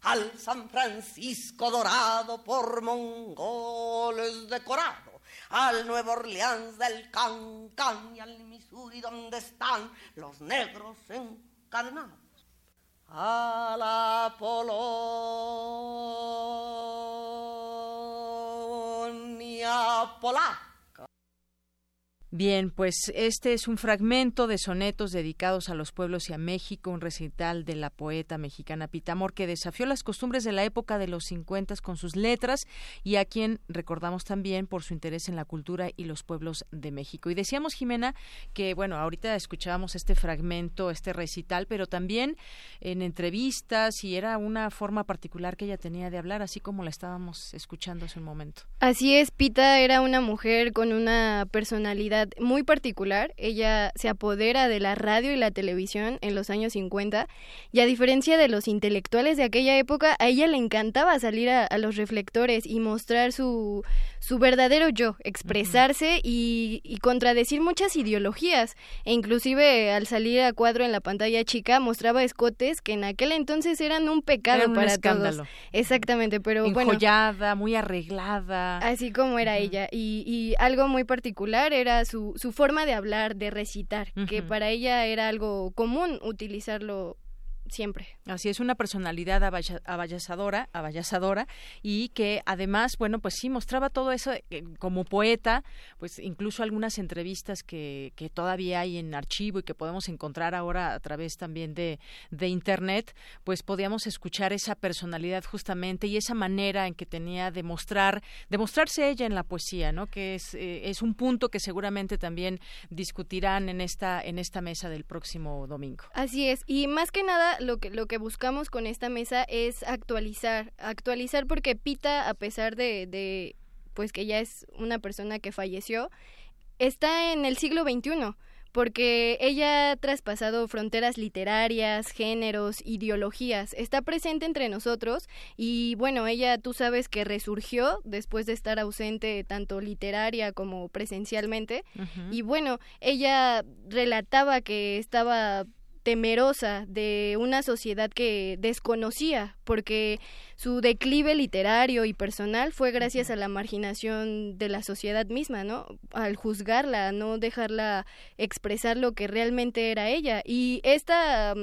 al San Francisco dorado por mongoles decorado, al Nuevo Orleans del Cancán y al Missouri donde están los negros encadenados, a la Polonia polaca Bien, pues este es un fragmento de sonetos dedicados a los pueblos y a México, un recital de la poeta mexicana Pitamor que desafió las costumbres de la época de los 50 con sus letras y a quien recordamos también por su interés en la cultura y los pueblos de México. Y decíamos, Jimena, que bueno, ahorita escuchábamos este fragmento, este recital, pero también en entrevistas y era una forma particular que ella tenía de hablar, así como la estábamos escuchando hace un momento. Así es, Pita era una mujer con una personalidad personalidad muy particular. Ella se apodera de la radio y la televisión en los años 50 y a diferencia de los intelectuales de aquella época, a ella le encantaba salir a, los reflectores y mostrar su, su verdadero yo, expresarse y, y, contradecir muchas ideologías. E inclusive al salir a cuadro en la pantalla chica mostraba escotes que en aquel entonces eran un pecado para escándalo. todos. Exactamente, pero Enjollada, muy arreglada. Así como era ella. Y, y, algo muy particular era su, su forma de hablar, de recitar, que para ella era algo común utilizarlo siempre. Así es, una personalidad abayazadora, abayazadora y que además, bueno, pues sí mostraba todo eso eh, como poeta, pues incluso algunas entrevistas que, que todavía hay en archivo y que podemos encontrar ahora a través también de, de internet, pues podíamos escuchar esa personalidad justamente y esa manera en que tenía de mostrar, de mostrarse ella en la poesía, ¿no? Que es, eh, es un punto que seguramente también discutirán en esta, en esta mesa del próximo domingo. Así es, y más que nada lo que, lo que buscamos con esta mesa es actualizar, actualizar porque Pita, a pesar de, de pues que ya es una persona que falleció, está en el siglo XXI porque ella ha traspasado fronteras literarias, géneros, ideologías, está presente entre nosotros y bueno, ella tú sabes que resurgió después de estar ausente tanto literaria como presencialmente y bueno, ella relataba que estaba temerosa de una sociedad que desconocía, porque su declive literario y personal fue gracias a la marginación de la sociedad misma, ¿no? Al juzgarla, no dejarla expresar lo que realmente era ella. Y esta,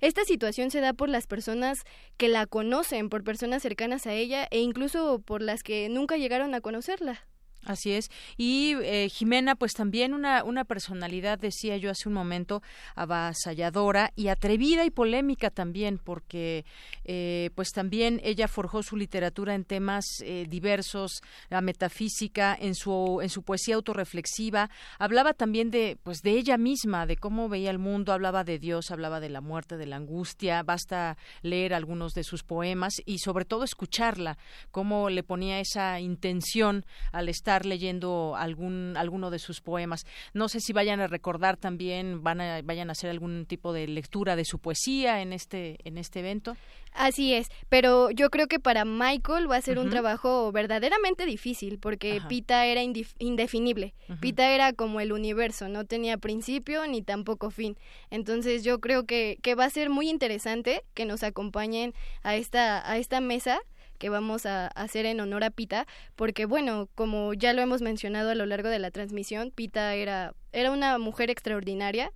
esta situación se da por las personas que la conocen, por personas cercanas a ella e incluso por las que nunca llegaron a conocerla. Así es. Y eh, Jimena, pues también una, una personalidad, decía yo hace un momento, avasalladora y atrevida y polémica también, porque eh, pues también ella forjó su literatura en temas eh, diversos, la metafísica, en su, en su poesía autorreflexiva. Hablaba también de, pues de ella misma, de cómo veía el mundo, hablaba de Dios, hablaba de la muerte, de la angustia. Basta leer algunos de sus poemas y sobre todo escucharla, cómo le ponía esa intención al estar leyendo algún alguno de sus poemas. No sé si vayan a recordar también, van a, vayan a hacer algún tipo de lectura de su poesía en este en este evento. Así es, pero yo creo que para Michael va a ser un trabajo verdaderamente difícil porque Pita era indefinible. Pita era como el universo, no tenía principio ni tampoco fin. Entonces yo creo que, que va a ser muy interesante que nos acompañen a esta, a esta mesa que vamos a hacer en honor a Pita, porque bueno, como ya lo hemos mencionado a lo largo de la transmisión, Pita era, era una mujer extraordinaria.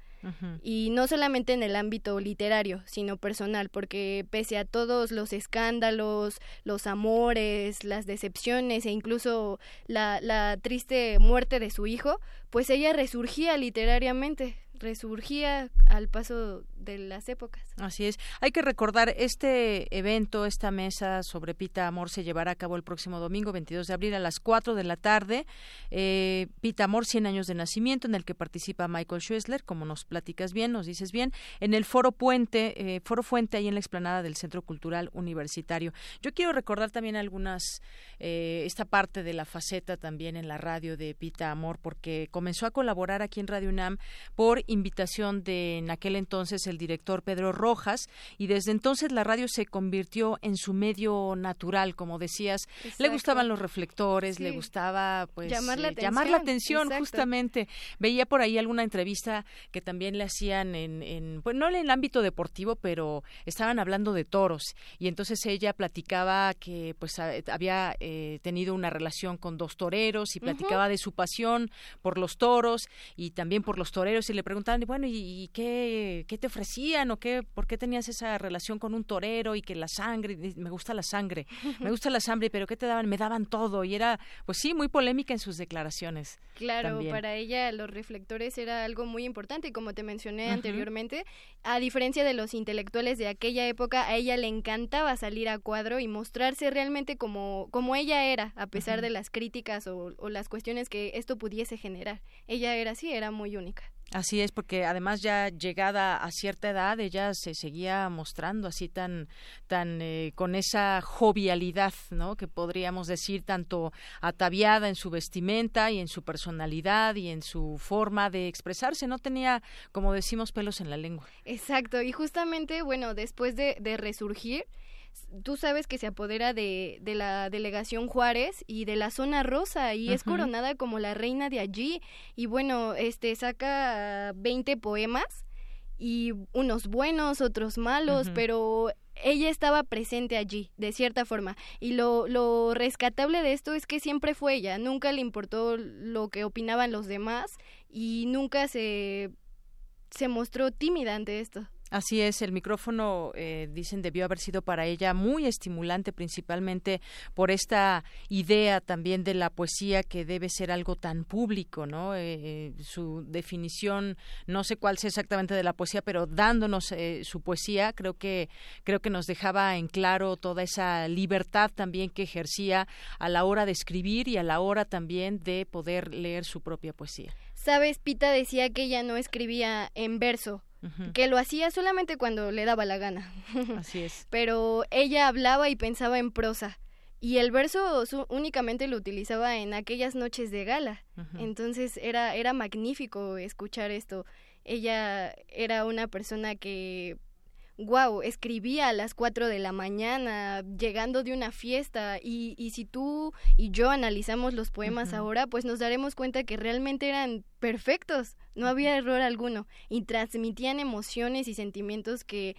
Y no solamente en el ámbito literario, sino personal, porque pese a todos los escándalos, los amores, las decepciones e incluso la, la triste muerte de su hijo, pues ella resurgía literariamente, resurgía al paso de las épocas. Así es. Hay que recordar, este evento, esta mesa sobre Pita Amor se llevará a cabo el próximo domingo 22 de abril a las 4 de la tarde. Eh, Pita Amor, 100 años de nacimiento, en el que participa Michael Schwessler, como nos platicas bien, nos dices bien, en el Foro Puente, eh, Foro Fuente, ahí en la explanada del Centro Cultural Universitario. Yo quiero recordar también algunas, eh, esta parte de la faceta también en la radio de Pita Amor, porque comenzó a colaborar aquí en Radio UNAM por invitación de en aquel entonces el director Pedro Rojas y desde entonces la radio se convirtió en su medio natural, como decías. Le gustaban los reflectores, le gustaba pues llamar la eh, atención, llamar la atención justamente. Veía por ahí alguna entrevista que también le hacían en, en pues no en el ámbito deportivo, pero estaban hablando de toros y entonces ella platicaba que pues había eh, tenido una relación con dos toreros y platicaba de su pasión por los toros y también por los toreros y le preguntaban, bueno, ¿y, qué, qué te ofrecían o qué, por qué tenías esa relación con un torero y que la sangre, me gusta la sangre, me gusta la sangre, pero ¿qué te daban? Me daban todo y era, pues sí, muy polémica en sus declaraciones. Claro, para ella los reflectores era algo muy importante, como te mencioné anteriormente, a diferencia de los intelectuales de aquella época, a ella le encantaba salir a cuadro y mostrarse realmente como, como ella era, a pesar de las críticas o, o las cuestiones que esto pudiese generar. Ella era así, era muy única. Así es, porque además ya llegada a cierta edad ella se seguía mostrando así tan, tan eh, con esa jovialidad, ¿no? Que podríamos decir tanto ataviada en su vestimenta y en su personalidad y en su forma de expresarse. No tenía, como decimos, pelos en la lengua. Exacto, y justamente, bueno, después de, de resurgir, tú sabes que se apodera de, de, la delegación Juárez y de la zona rosa y es coronada como la reina de allí y bueno, este saca 20 poemas y unos buenos, otros malos, pero ella estaba presente allí, de cierta forma. Y lo, lo rescatable de esto es que siempre fue ella, nunca le importó lo que opinaban los demás y nunca se, se mostró tímida ante esto. Así es, el micrófono, eh, dicen, debió haber sido para ella muy estimulante, principalmente por esta idea también de la poesía que debe ser algo tan público, ¿no? Eh, eh, su definición, no sé cuál sea exactamente de la poesía, pero dándonos su poesía, creo que creo que nos dejaba en claro toda esa libertad también que ejercía a la hora de escribir y a la hora también de poder leer su propia poesía. Sabes, Pita decía que ella no escribía en verso, que lo hacía solamente cuando le daba la gana. Así es. Pero ella hablaba y pensaba en prosa. Y el verso únicamente lo utilizaba en aquellas noches de gala. Entonces era, era magnífico escuchar esto. Ella era una persona que wow, escribía a las 4 de la mañana, llegando de una fiesta, y, y si tú y yo analizamos los poemas ahora, pues nos daremos cuenta que realmente eran perfectos, no había error alguno, y transmitían emociones y sentimientos que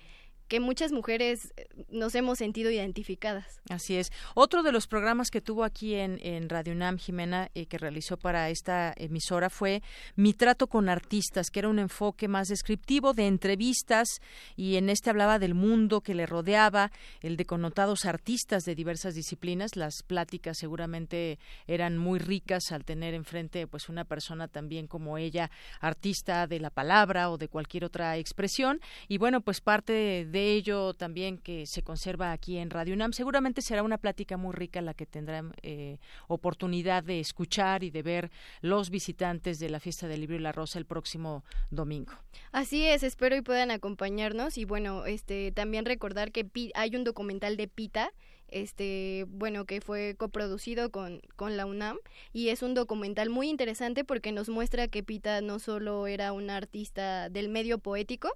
que muchas mujeres eh, nos hemos sentido identificadas. Así es. Otro de los programas que tuvo aquí en, Radio UNAM, Jimena, eh, que realizó para esta emisora fue Mi trato con artistas, que era un enfoque más descriptivo de entrevistas y en este hablaba del mundo que le rodeaba, el de connotados artistas de diversas disciplinas. Las pláticas seguramente eran muy ricas al tener enfrente pues una persona también como ella, artista de la palabra o de cualquier otra expresión. Y bueno, pues parte de ello también que se conserva aquí en Radio UNAM. Seguramente será una plática muy rica la que tendrán eh, oportunidad de escuchar y de ver los visitantes de la Fiesta del Libro y la Rosa el próximo domingo. Así es, espero y puedan acompañarnos y bueno, este también recordar que hay un documental de Pita este, bueno, que fue coproducido con, con la UNAM y es un documental muy interesante porque nos muestra que Pita no solo era una artista del medio poético,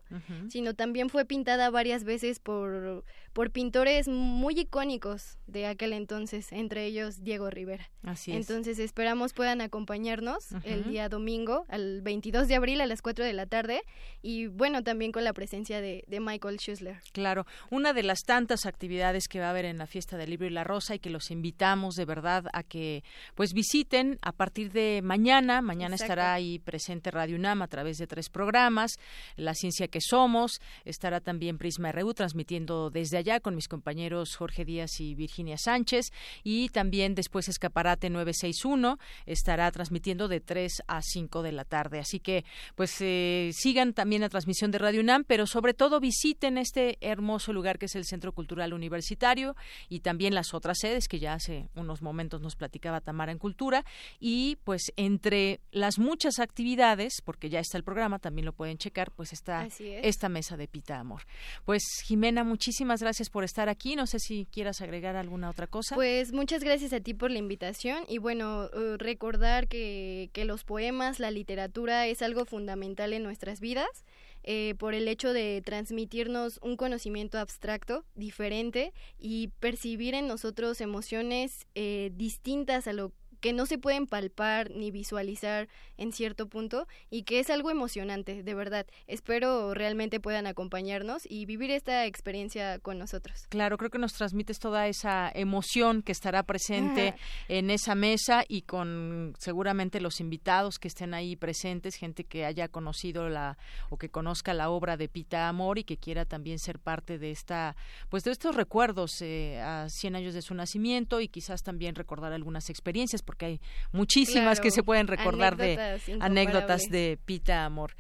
sino también fue pintada varias veces por, por pintores muy icónicos de aquel entonces, entre ellos Diego Rivera. Así es. Entonces esperamos puedan acompañarnos el día domingo, al 22 de abril a las 4 de la tarde y bueno, también con la presencia de, de Michael Schussler. Claro, una de las tantas actividades que va a haber en la fiesta del Libro y la Rosa y que los invitamos de verdad a que pues visiten a partir de mañana. Mañana estará ahí presente Radio UNAM a través de tres programas, La Ciencia que Somos, estará también Prisma RU transmitiendo desde allá con mis compañeros Jorge Díaz y Virginia Sánchez y también después Escaparate 961 estará transmitiendo de 3 a 5 de la tarde. Así que pues eh, sigan también la transmisión de Radio UNAM, pero sobre todo visiten este hermoso lugar que es el Centro Cultural Universitario y también las otras sedes que ya hace unos momentos nos platicaba Tamara en Cultura y pues entre las muchas actividades, porque ya está el programa, también lo pueden checar, pues está esta mesa de Pita Amor. Pues Jimena, muchísimas gracias por estar aquí. No sé si quieras agregar alguna otra cosa. Pues muchas gracias a ti por la invitación y bueno, eh, recordar que, que los poemas, la literatura es algo fundamental en nuestras vidas eh, por el hecho de transmitirnos un conocimiento abstracto, diferente, y percibir en nosotros emociones eh, distintas a lo que no se pueden palpar ni visualizar en cierto punto y que es algo emocionante, de verdad. Espero realmente puedan acompañarnos y vivir esta experiencia con nosotros. Claro, creo que nos transmites toda esa emoción que estará presente en esa mesa y con seguramente los invitados que estén ahí presentes, gente que haya conocido la o que conozca la obra de Pita Amor y que quiera también ser parte de esta pues de estos recuerdos eh, a 100 años de su nacimiento y quizás también recordar algunas experiencias porque hay muchísimas que se pueden recordar de anécdotas de Pita Amor.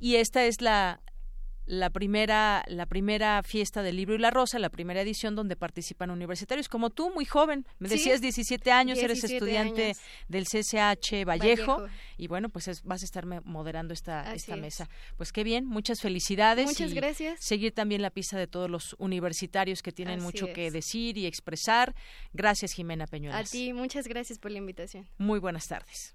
Y esta es la la primera la primera fiesta del libro y la rosa, la primera edición donde participan universitarios como tú, muy joven. Me decías 17 años, eres estudiante del CCH Vallejo, y bueno, pues vas a estar moderando esta esta mesa. Pues qué bien, muchas felicidades. Muchas gracias. Seguir también la pista de todos los universitarios que tienen mucho que decir y expresar. Gracias, Jimena Peñuelas. A ti, muchas gracias por la invitación. Muy buenas tardes.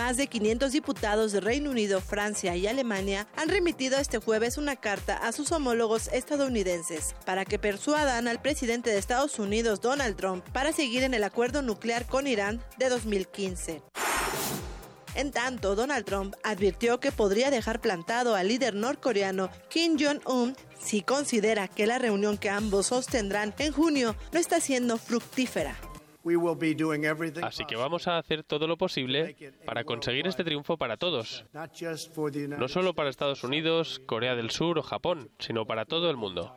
Más de 500 diputados de Reino Unido, Francia y Alemania han remitido este jueves una carta a sus homólogos estadounidenses para que persuadan al presidente de Estados Unidos, Donald Trump, para seguir en el acuerdo nuclear con Irán de 2015. En tanto, Donald Trump advirtió que podría dejar plantado al líder norcoreano Kim Jong-un si considera que la reunión que ambos sostendrán en junio no está siendo fructífera. Así que vamos a hacer todo lo posible para conseguir este triunfo para todos, no solo para Estados Unidos, Corea del Sur o Japón, sino para todo el mundo.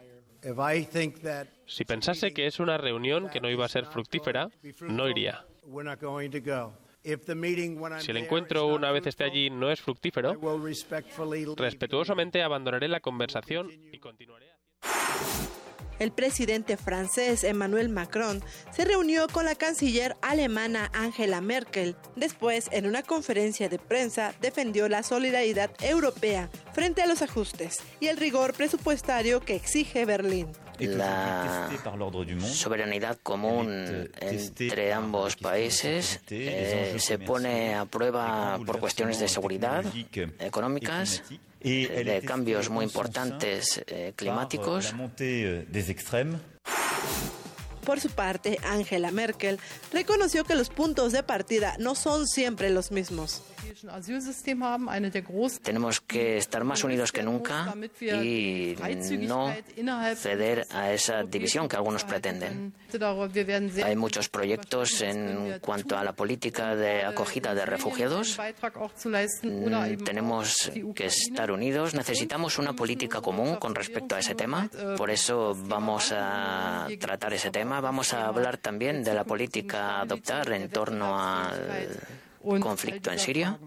Si pensase que es una reunión que no iba a ser fructífera, no iría. Si el encuentro una vez esté allí no es fructífero, respetuosamente abandonaré la conversación y continuaré. El presidente francés Emmanuel Macron se reunió con la canciller alemana Angela Merkel. Después, en una conferencia de prensa, defendió la solidaridad europea frente a los ajustes y el rigor presupuestario que exige Berlín la soberanidad común entre ambos países eh, se pone a prueba por cuestiones de seguridad económicas de cambios muy importantes eh, climáticos. Por su parte, Angela Merkel reconoció que los puntos de partida no son siempre los mismos. Tenemos que estar más unidos que nunca y no ceder a esa división que algunos pretenden. Hay muchos proyectos en cuanto a la política de acogida de refugiados. Mm, tenemos que estar unidos. Necesitamos una política común con respecto a ese tema. Por eso vamos a tratar ese tema. Vamos a hablar también de la política a adoptar en torno al conflicto en Siria.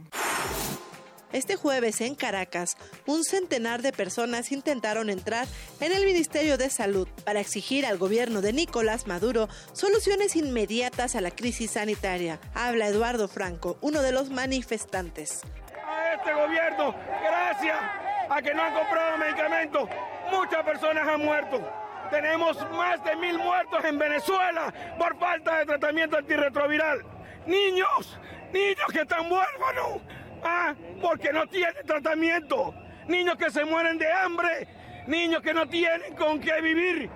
Este jueves en Caracas, un centenar de personas intentaron entrar en el Ministerio de Salud para exigir al gobierno de Nicolás Maduro soluciones inmediatas a la crisis sanitaria. Habla Eduardo Franco, uno de los manifestantes. A este gobierno, gracias a que no han comprado medicamentos, muchas personas han muerto. Tenemos más de mil muertos en Venezuela por falta de tratamiento antirretroviral. Niños, niños que están huérfanos, ah, porque no tienen tratamiento, niños que se mueren de hambre, niños que no tienen con qué vivir.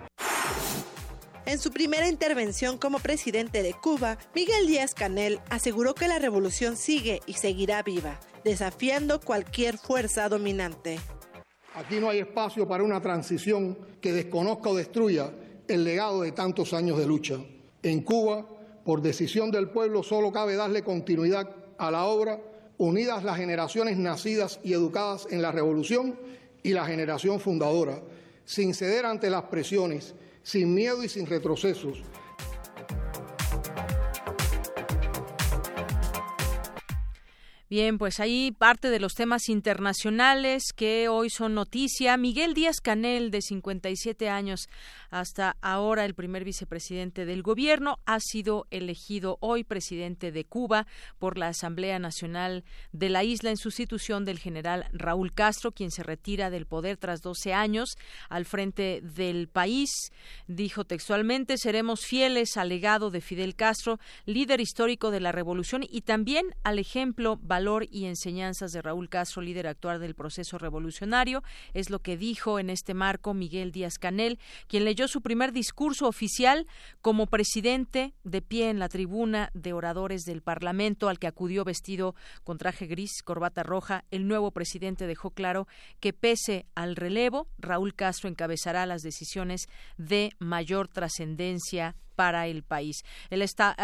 En su primera intervención como presidente de Cuba, Miguel Díaz Canel aseguró que la revolución sigue y seguirá viva, desafiando cualquier fuerza dominante. Aquí no hay espacio para una transición que desconozca o destruya el legado de tantos años de lucha. En Cuba, por decisión del pueblo, solo cabe darle continuidad a la obra, unidas las generaciones nacidas y educadas en la revolución y la generación fundadora, sin ceder ante las presiones, sin miedo y sin retrocesos, Bien, pues ahí parte de los temas internacionales que hoy son noticia. Miguel Díaz Canel, de 57 años, hasta ahora el primer vicepresidente del gobierno, ha sido elegido hoy presidente de Cuba por la Asamblea Nacional de la isla en sustitución del general Raúl Castro, quien se retira del poder tras 12 años al frente del país. Dijo textualmente, seremos fieles al legado de Fidel Castro, líder histórico de la revolución y también al ejemplo valor y enseñanzas de Raúl Castro, líder actual del proceso revolucionario. Es lo que dijo en este marco Miguel Díaz Canel, quien leyó su primer discurso oficial como presidente de pie en la tribuna de oradores del Parlamento, al que acudió vestido con traje gris, corbata roja. El nuevo presidente dejó claro que pese al relevo, Raúl Castro encabezará las decisiones de mayor trascendencia para el país. El hasta,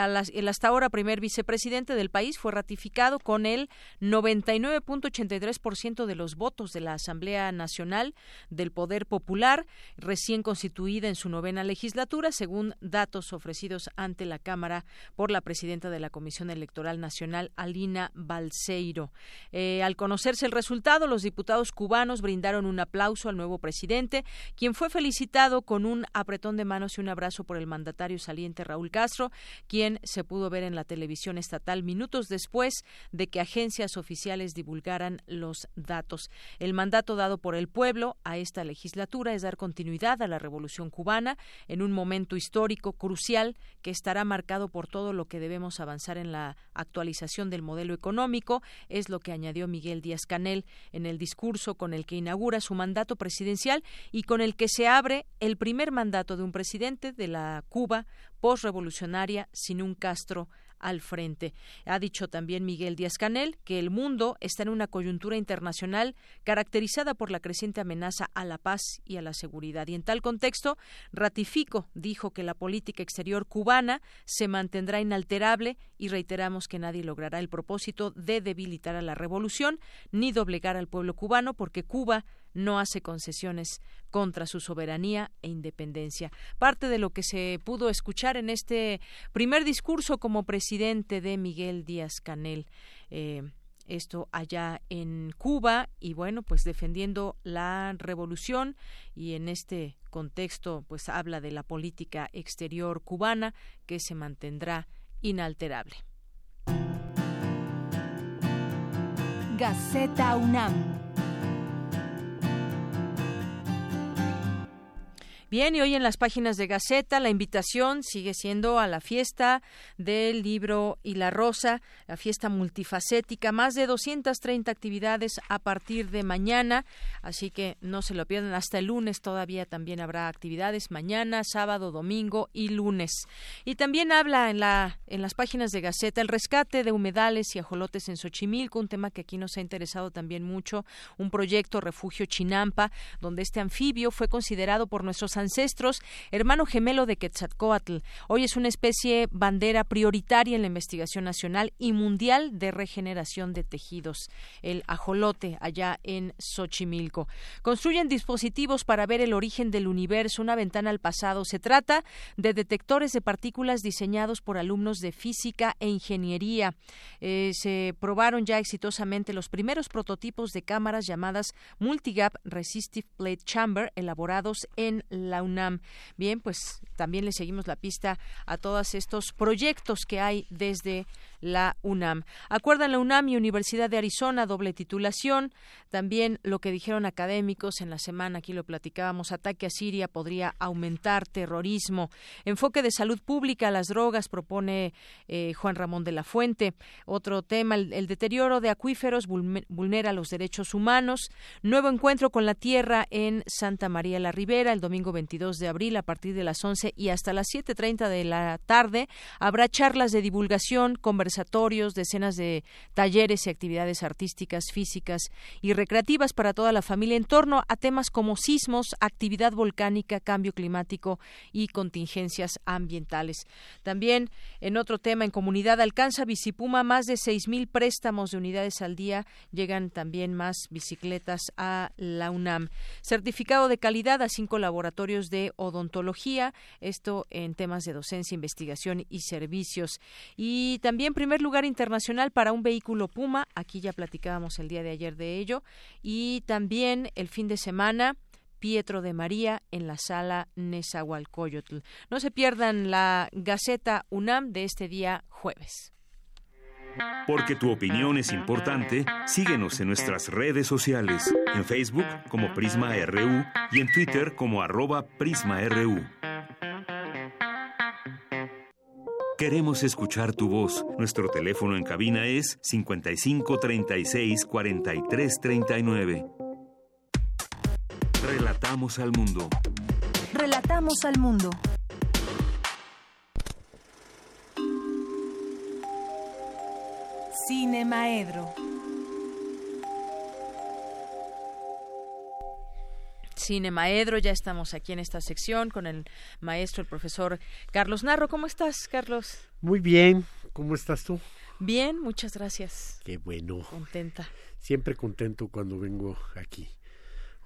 ahora primer vicepresidente del país fue ratificado con el 99.83% de los votos de la Asamblea Nacional del Poder Popular, recién constituida en su novena legislatura, según datos ofrecidos ante la Cámara por la presidenta de la Comisión Electoral Nacional, Alina Balseiro. Eh, al conocerse el resultado, los diputados cubanos brindaron un aplauso al nuevo presidente, quien fue felicitado con un apretón de manos y un abrazo por el mandatario saliente Raúl Castro, quien se pudo ver en la televisión estatal minutos después de que agencias oficiales divulgaran los datos. El mandato dado por el pueblo a esta legislatura es dar continuidad a la revolución cubana en un momento histórico crucial que estará marcado por todo lo que debemos avanzar en la actualización del modelo económico, es lo que añadió Miguel Díaz Canel en el discurso con el que inaugura su mandato presidencial y con el que se abre el primer mandato de un presidente de la Cuba postrevolucionaria sin un Castro al frente. Ha dicho también Miguel Díaz Canel que el mundo está en una coyuntura internacional caracterizada por la creciente amenaza a la paz y a la seguridad. Y en tal contexto, ratifico, dijo que la política exterior cubana se mantendrá inalterable y reiteramos que nadie logrará el propósito de debilitar a la revolución ni doblegar al pueblo cubano porque Cuba no hace concesiones contra su soberanía e independencia. Parte de lo que se pudo escuchar en este primer discurso como presidente de Miguel Díaz Canel. Eh, esto allá en Cuba y bueno pues defendiendo la revolución y en este contexto pues habla de la política exterior cubana que se mantendrá inalterable. Gaceta UNAM Bien, y hoy en las páginas de Gaceta la invitación sigue siendo a la fiesta del libro y la rosa, la fiesta multifacética, más de 230 actividades a partir de mañana, así que no se lo pierdan hasta el lunes, todavía también habrá actividades mañana, sábado, domingo y lunes. Y también habla en la en las páginas de Gaceta el rescate de humedales y ajolotes en Xochimilco, un tema que aquí nos ha interesado también mucho, un proyecto refugio Chinampa, donde este anfibio fue considerado por nuestros ancestros, hermano gemelo de Quetzalcoatl. Hoy es una especie bandera prioritaria en la investigación nacional y mundial de regeneración de tejidos, el ajolote allá en Xochimilco. Construyen dispositivos para ver el origen del universo, una ventana al pasado. Se trata de detectores de partículas diseñados por alumnos de física e ingeniería. Eh, se probaron ya exitosamente los primeros prototipos de cámaras llamadas Multigap Resistive Plate Chamber elaborados en la UNAM. Bien, pues también le seguimos la pista a todos estos proyectos que hay desde la UNAM. Acuerdan la UNAM y Universidad de Arizona, doble titulación. También lo que dijeron académicos en la semana, aquí lo platicábamos, ataque a Siria podría aumentar terrorismo. Enfoque de salud pública a las drogas, propone eh, Juan Ramón de la Fuente. Otro tema, el, deterioro de acuíferos vulnera los derechos humanos. Nuevo encuentro con la tierra en Santa María la Ribera el domingo 22 de abril a partir de las 11 y hasta las 7.30 de la tarde. Habrá charlas de divulgación, decenas de talleres y actividades artísticas, físicas y recreativas para toda la familia en torno a temas como sismos, actividad volcánica, cambio climático y contingencias ambientales. También en otro tema, en comunidad alcanza Bicipuma más de 6.000 préstamos de unidades al día. Llegan también más bicicletas a la UNAM. Certificado de calidad a cinco laboratorios de odontología. Esto en temas de docencia, investigación y servicios. Y también primer lugar internacional para un vehículo Puma. Aquí ya platicábamos el día de ayer de ello. Y también el fin de semana. Pietro de María en la sala Nezahualcóyotl. No se pierdan la Gaceta UNAM de este día jueves. Porque tu opinión es importante, síguenos en nuestras redes sociales, en Facebook como Prisma RU y en Twitter como arroba PrismaRU. Queremos escuchar tu voz. Nuestro teléfono en cabina es 55 36 43 39. Relatamos al mundo. Relatamos al mundo. Cine Maedro. Cine Maedro, ya estamos aquí en esta sección con el maestro, el profesor Carlos Narro. ¿Cómo estás, Carlos? Muy bien, ¿cómo estás tú? Bien, muchas gracias. Qué bueno. Contenta. Siempre contento cuando vengo aquí.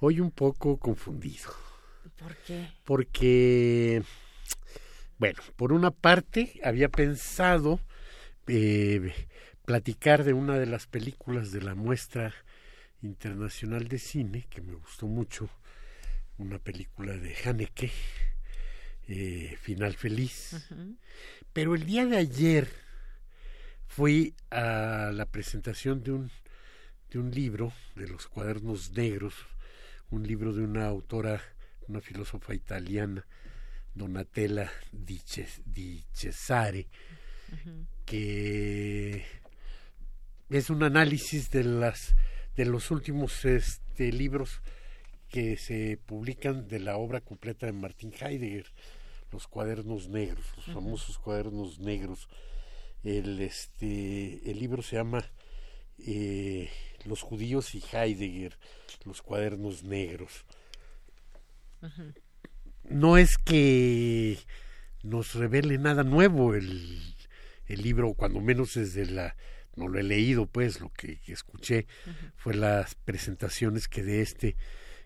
Hoy un poco confundido. ¿Por qué? Porque, bueno, por una parte había pensado eh, platicar de una de las películas de la muestra internacional de cine que me gustó mucho, una película de Haneke, eh, Final Feliz. Pero el día de ayer fui a la presentación de un, de un libro, de los cuadernos negros, un libro de una autora, una filósofa italiana, Donatella Di, Cesare, que es un análisis de las de los últimos este, libros que se publican de la obra completa de Martin Heidegger, los cuadernos negros, los famosos cuadernos negros. El, este, el libro se llama eh, Los judíos y Heidegger, los cuadernos negros. No es que nos revele nada nuevo el, el libro, cuando menos desde la no lo he leído, pues lo que, escuché fue las presentaciones que de este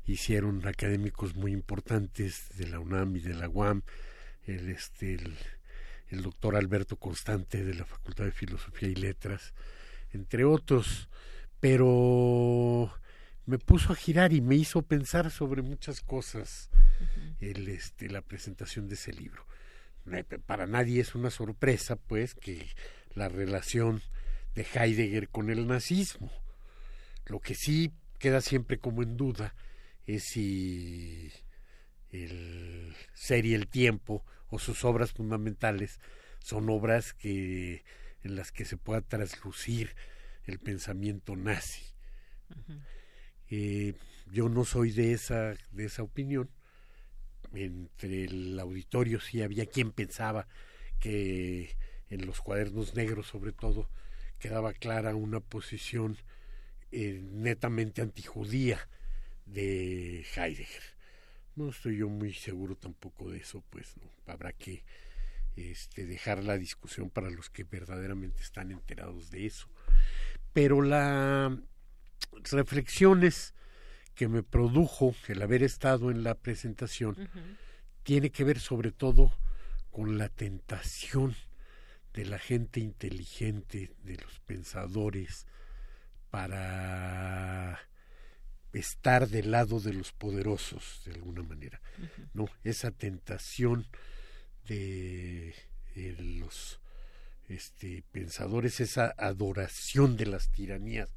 hicieron académicos muy importantes de la UNAM y de la UAM, el, este, el, doctor Alberto Constante de la Facultad de Filosofía y Letras, entre otros, pero me puso a girar y me hizo pensar sobre muchas cosas el, este, la presentación de ese libro. Para nadie es una sorpresa, pues, que la relación de Heidegger con el nazismo. Lo que sí queda siempre como en duda si el ser y el tiempo o sus obras fundamentales son obras que en las que se pueda traslucir el pensamiento nazi. Eh, yo no soy de esa de esa opinión. Entre el auditorio sí había quien pensaba que en los cuadernos negros sobre todo quedaba clara una posición eh, netamente antijudía de Heidegger. No estoy yo muy seguro tampoco de eso, pues no habrá que este, dejar la discusión para los que verdaderamente están enterados de eso. Pero las reflexiones que me produjo el haber estado en la presentación tiene que ver sobre todo con la tentación de la gente inteligente, de los pensadores, para estar del lado de los poderosos, de alguna manera. ¿no? Esa tentación de, los este, pensadores, esa adoración de las tiranías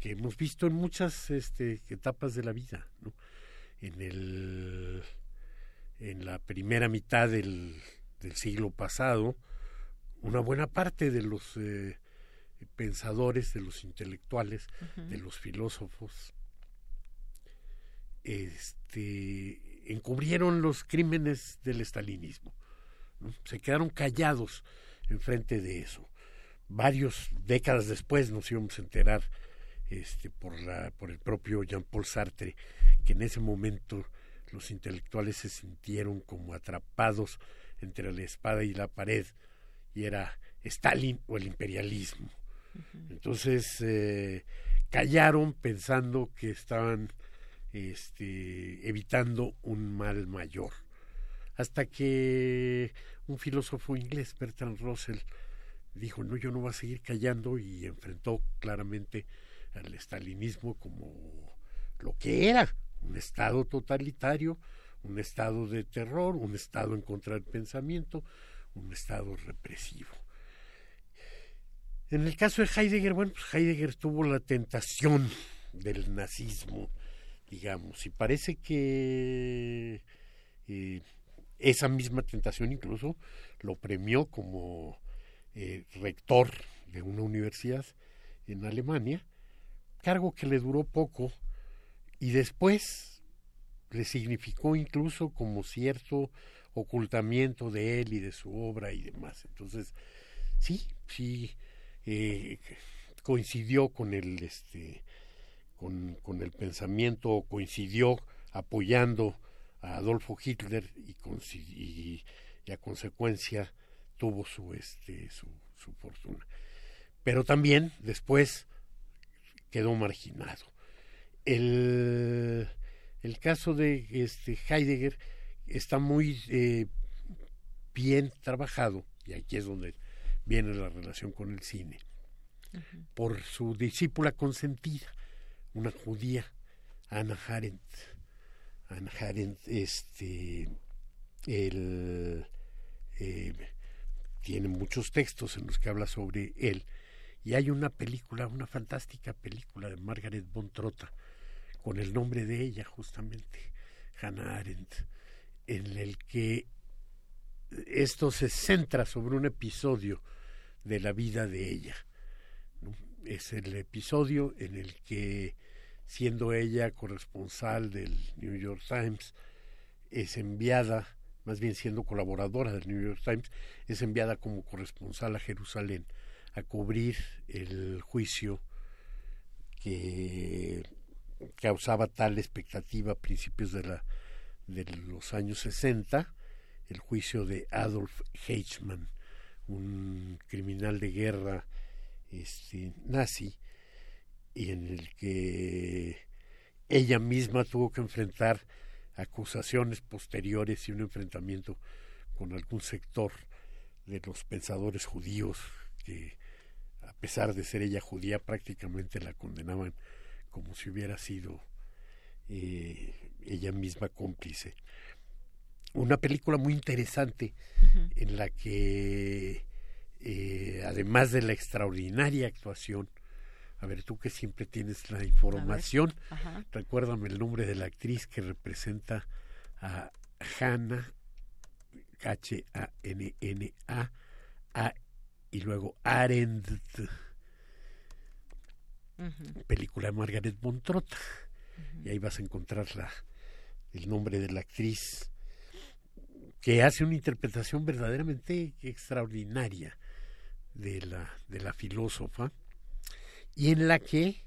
que hemos visto en muchas este, etapas de la vida. ¿no? En, el, en la primera mitad del, del siglo pasado, una buena parte de los eh, pensadores, de los intelectuales, de los filósofos, este, encubrieron los crímenes del estalinismo. Se quedaron callados en frente de eso. Varios décadas después nos íbamos a enterar este, por, la, por el propio Jean-Paul Sartre que en ese momento los intelectuales se sintieron como atrapados entre la espada y la pared y era Stalin o el imperialismo. Entonces eh, callaron pensando que estaban este, evitando un mal mayor. Hasta que un filósofo inglés, Bertrand Russell, dijo, no, yo no voy a seguir callando y enfrentó claramente al estalinismo como lo que era, un estado totalitario, un estado de terror, un estado en contra del pensamiento, un estado represivo. En el caso de Heidegger, bueno, pues Heidegger tuvo la tentación del nazismo, digamos, y parece que eh, esa misma tentación incluso lo premió como eh, rector de una universidad en Alemania, cargo que le duró poco y después le significó incluso como cierto ocultamiento de él y de su obra y demás. Entonces, sí, sí, eh, coincidió con el, este, con, con el pensamiento, coincidió apoyando a Adolfo Hitler y, y, y, a consecuencia tuvo su, este, su, su fortuna. Pero también después quedó marginado. El, el caso de este Heidegger está muy eh, bien trabajado, y aquí es donde viene la relación con el cine, por su discípula consentida, una judía, Anna Arendt. Anna Arendt, este, el, eh, tiene muchos textos en los que habla sobre él, y hay una película, una fantástica película de Margaret von Trotta, con el nombre de ella justamente, Hannah Arendt, en el que esto se centra sobre un episodio de la vida de ella. Es el episodio en el que, siendo ella corresponsal del New York Times, es enviada, más bien siendo colaboradora del New York Times, es enviada como corresponsal a Jerusalén a cubrir el juicio que causaba tal expectativa a principios de, la, de los años 60, el juicio de Adolf Eichmann, un criminal de guerra este, nazi, y en el que ella misma tuvo que enfrentar acusaciones posteriores y un enfrentamiento con algún sector de los pensadores judíos que a pesar de ser ella judía prácticamente la condenaban como si hubiera sido eh, ella misma cómplice. Una película muy interesante en la que, eh, además de la extraordinaria actuación, a ver, tú que siempre tienes la información, recuérdame el nombre de la actriz que representa a Hannah, H-A-N-N-A, a y luego Arendt. Película de Margaret Montrota. Y ahí vas a encontrar la, el nombre de la actriz que hace una interpretación verdaderamente extraordinaria de la, de la filósofa y en la que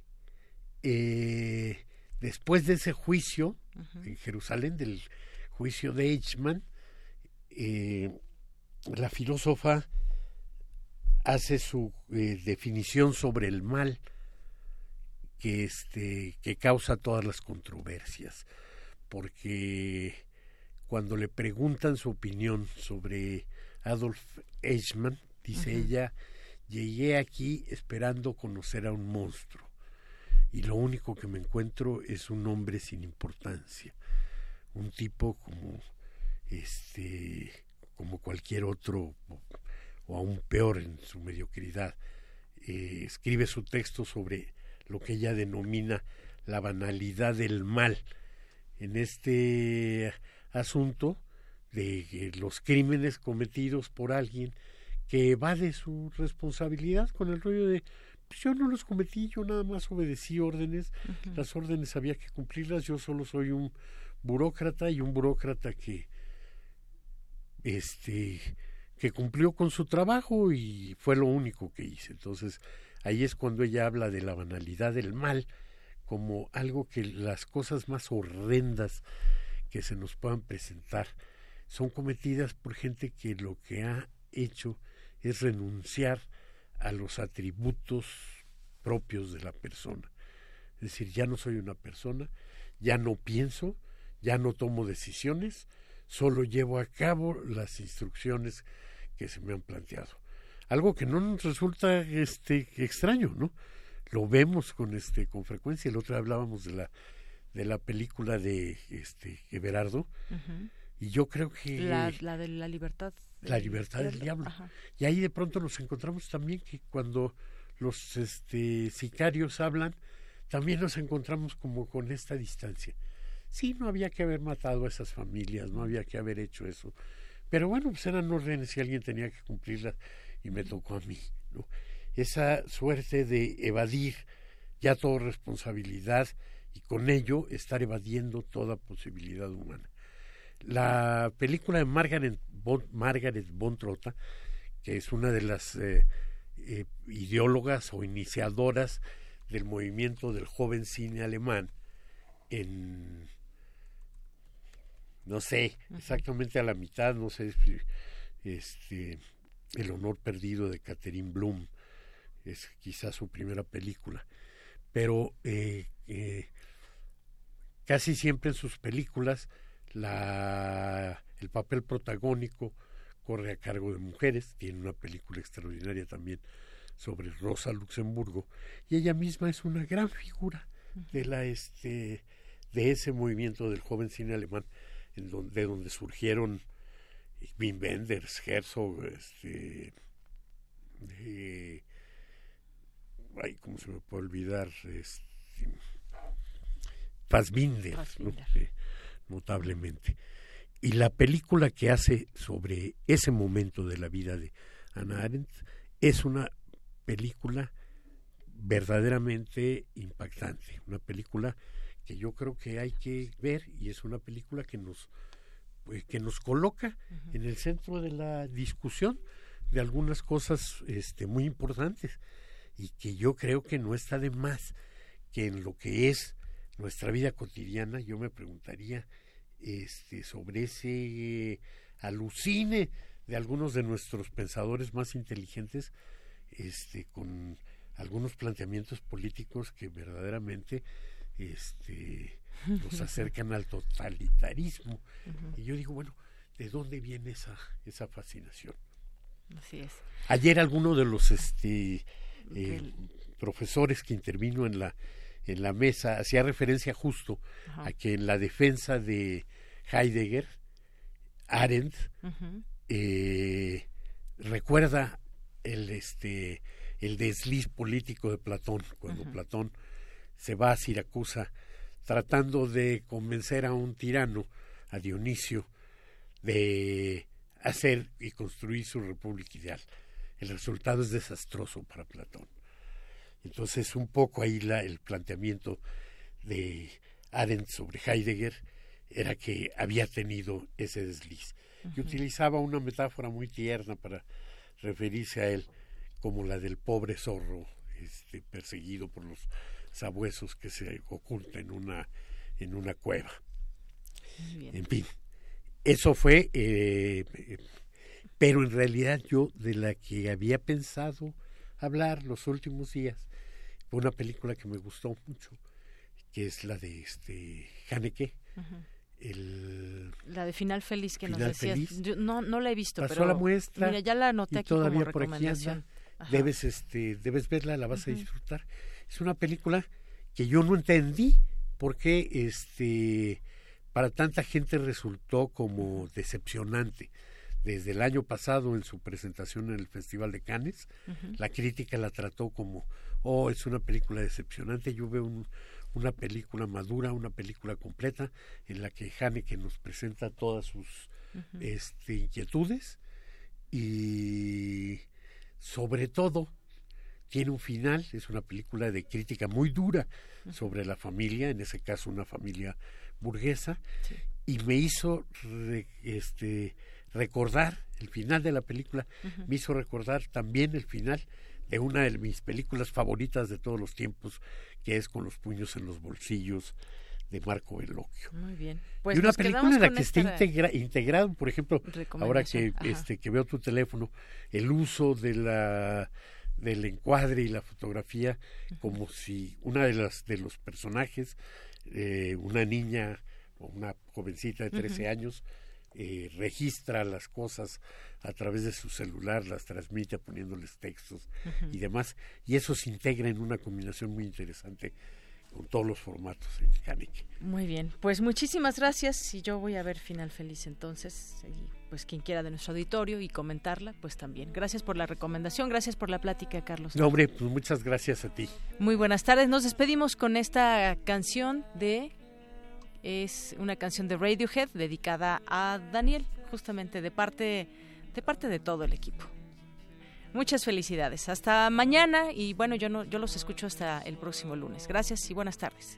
eh, después de ese juicio en Jerusalén, del juicio de Eichmann, eh, la filósofa hace su eh, definición sobre el mal que este que causa todas las controversias porque cuando le preguntan su opinión sobre Adolf Eichmann dice ella llegué aquí esperando conocer a un monstruo y lo único que me encuentro es un hombre sin importancia un tipo como este como cualquier otro o aún peor en su mediocridad. Eh, escribe su texto sobre lo que ella denomina la banalidad del mal. En este asunto de los crímenes cometidos por alguien que evade su responsabilidad con el rollo de pues yo no los cometí, yo nada más obedecí órdenes, las órdenes había que cumplirlas, yo solo soy un burócrata y un burócrata que este que cumplió con su trabajo y fue lo único que hice. Entonces, Ahí es cuando ella habla de la banalidad del mal como algo que las cosas más horrendas que se nos puedan presentar son cometidas por gente que lo que ha hecho es renunciar a los atributos propios de la persona. Es decir, ya no soy una persona, ya no pienso, ya no tomo decisiones, solo llevo a cabo las instrucciones que se me han planteado algo que no nos resulta este extraño, ¿no? Lo vemos con este con frecuencia. El otro día hablábamos de la de la película de este Everardo y yo creo que la, de la libertad la libertad del, diablo y ahí de pronto nos encontramos también que cuando los este sicarios hablan también nos encontramos como con esta distancia Sí, no había que haber matado a esas familias, no había que haber hecho eso. Pero bueno, pues eran órdenes y alguien tenía que cumplirlas y me tocó a mí. ¿no? Esa suerte de evadir ya toda responsabilidad y con ello estar evadiendo toda posibilidad humana. La película de Margaret von, Margaret von Trotta, que es una de las eh, eh, ideólogas o iniciadoras del movimiento del joven cine alemán, en no sé, exactamente a la mitad, no sé, este, El honor perdido de Catherine Bloom, es quizás su primera película, pero eh, eh, casi siempre en sus películas la, el papel protagónico corre a cargo de mujeres, tiene una película extraordinaria también sobre Rosa Luxemburgo, y ella misma es una gran figura de la este de ese movimiento del joven cine alemán en donde, de donde surgieron Wim Wenders, Herzog, este, eh, ay, ¿cómo se me puede olvidar? Este, Fassbinder, notablemente. Y la película que hace sobre ese momento de la vida de Anna Arendt es una película verdaderamente impactante, una película que yo creo que hay que ver y es una película que nos pues, que nos coloca en el centro de la discusión de algunas cosas este, muy importantes y que yo creo que no está de más que en lo que es nuestra vida cotidiana yo me preguntaría este, sobre ese alucine de algunos de nuestros pensadores más inteligentes este, con algunos planteamientos políticos que verdaderamente este, nos acercan al totalitarismo. Y yo digo, bueno, ¿de dónde viene esa, esa fascinación? Así es. Ayer alguno de los este, eh, profesores que intervino en la, en la mesa hacía referencia justo a que en la defensa de Heidegger, Arendt, eh, recuerda el, este, el desliz político de Platón, cuando Platón se va a Siracusa tratando de convencer a un tirano, a Dionisio, de hacer y construir su república ideal. El resultado es desastroso para Platón. Entonces, un poco ahí la, el planteamiento de Arendt sobre Heidegger era que había tenido ese desliz. Y utilizaba una metáfora muy tierna para referirse a él como la del pobre zorro este, perseguido por los sabuesos que se oculta en una, en una cueva. En fin, eso fue, eh, pero en realidad yo de la que había pensado hablar los últimos días fue una película que me gustó mucho, que es la de este Haneke. El, la de Final Feliz que nos decías. no, no la he visto, Pasó pero la muestra mira, ya la anoté aquí todavía como por aquí anda. Debes, este, debes verla, la vas a disfrutar. Es una película que yo no entendí por qué este, para tanta gente resultó como decepcionante. Desde el año pasado en su presentación en el Festival de Cannes, la crítica la trató como, oh, es una película decepcionante. Yo veo una película madura, una película completa, en la que Haneke nos presenta todas sus este, inquietudes y sobre todo tiene un final, es una película de crítica muy dura sobre la familia, en ese caso una familia burguesa, y me hizo este, recordar el final de la película, me hizo recordar también el final de una de mis películas favoritas de todos los tiempos, que es Con los puños en los bolsillos de Marco Veloquio. Muy bien. Pues y una película en la que está integrado, por ejemplo, ahora que, este, que veo tu teléfono, el uso de la del encuadre y la fotografía como si una de las de los personajes eh, una niña o una jovencita de 13 años eh, registra las cosas a través de su celular, las transmite poniéndoles textos y demás, y eso se integra en una combinación muy interesante con todos los formatos en Haneke. Muy bien, pues muchísimas gracias y yo voy a ver Final Feliz entonces y pues quien quiera de nuestro auditorio y comentarla, pues también. Gracias por la recomendación, gracias por la plática, Carlos. No, hombre, pues muchas gracias a ti. Muy buenas tardes, nos despedimos con esta canción de Es una canción de Radiohead dedicada a Daniel, justamente de parte de parte de todo el equipo. Muchas felicidades. Hasta mañana y bueno, yo no yo los escucho hasta el próximo lunes. Gracias y buenas tardes.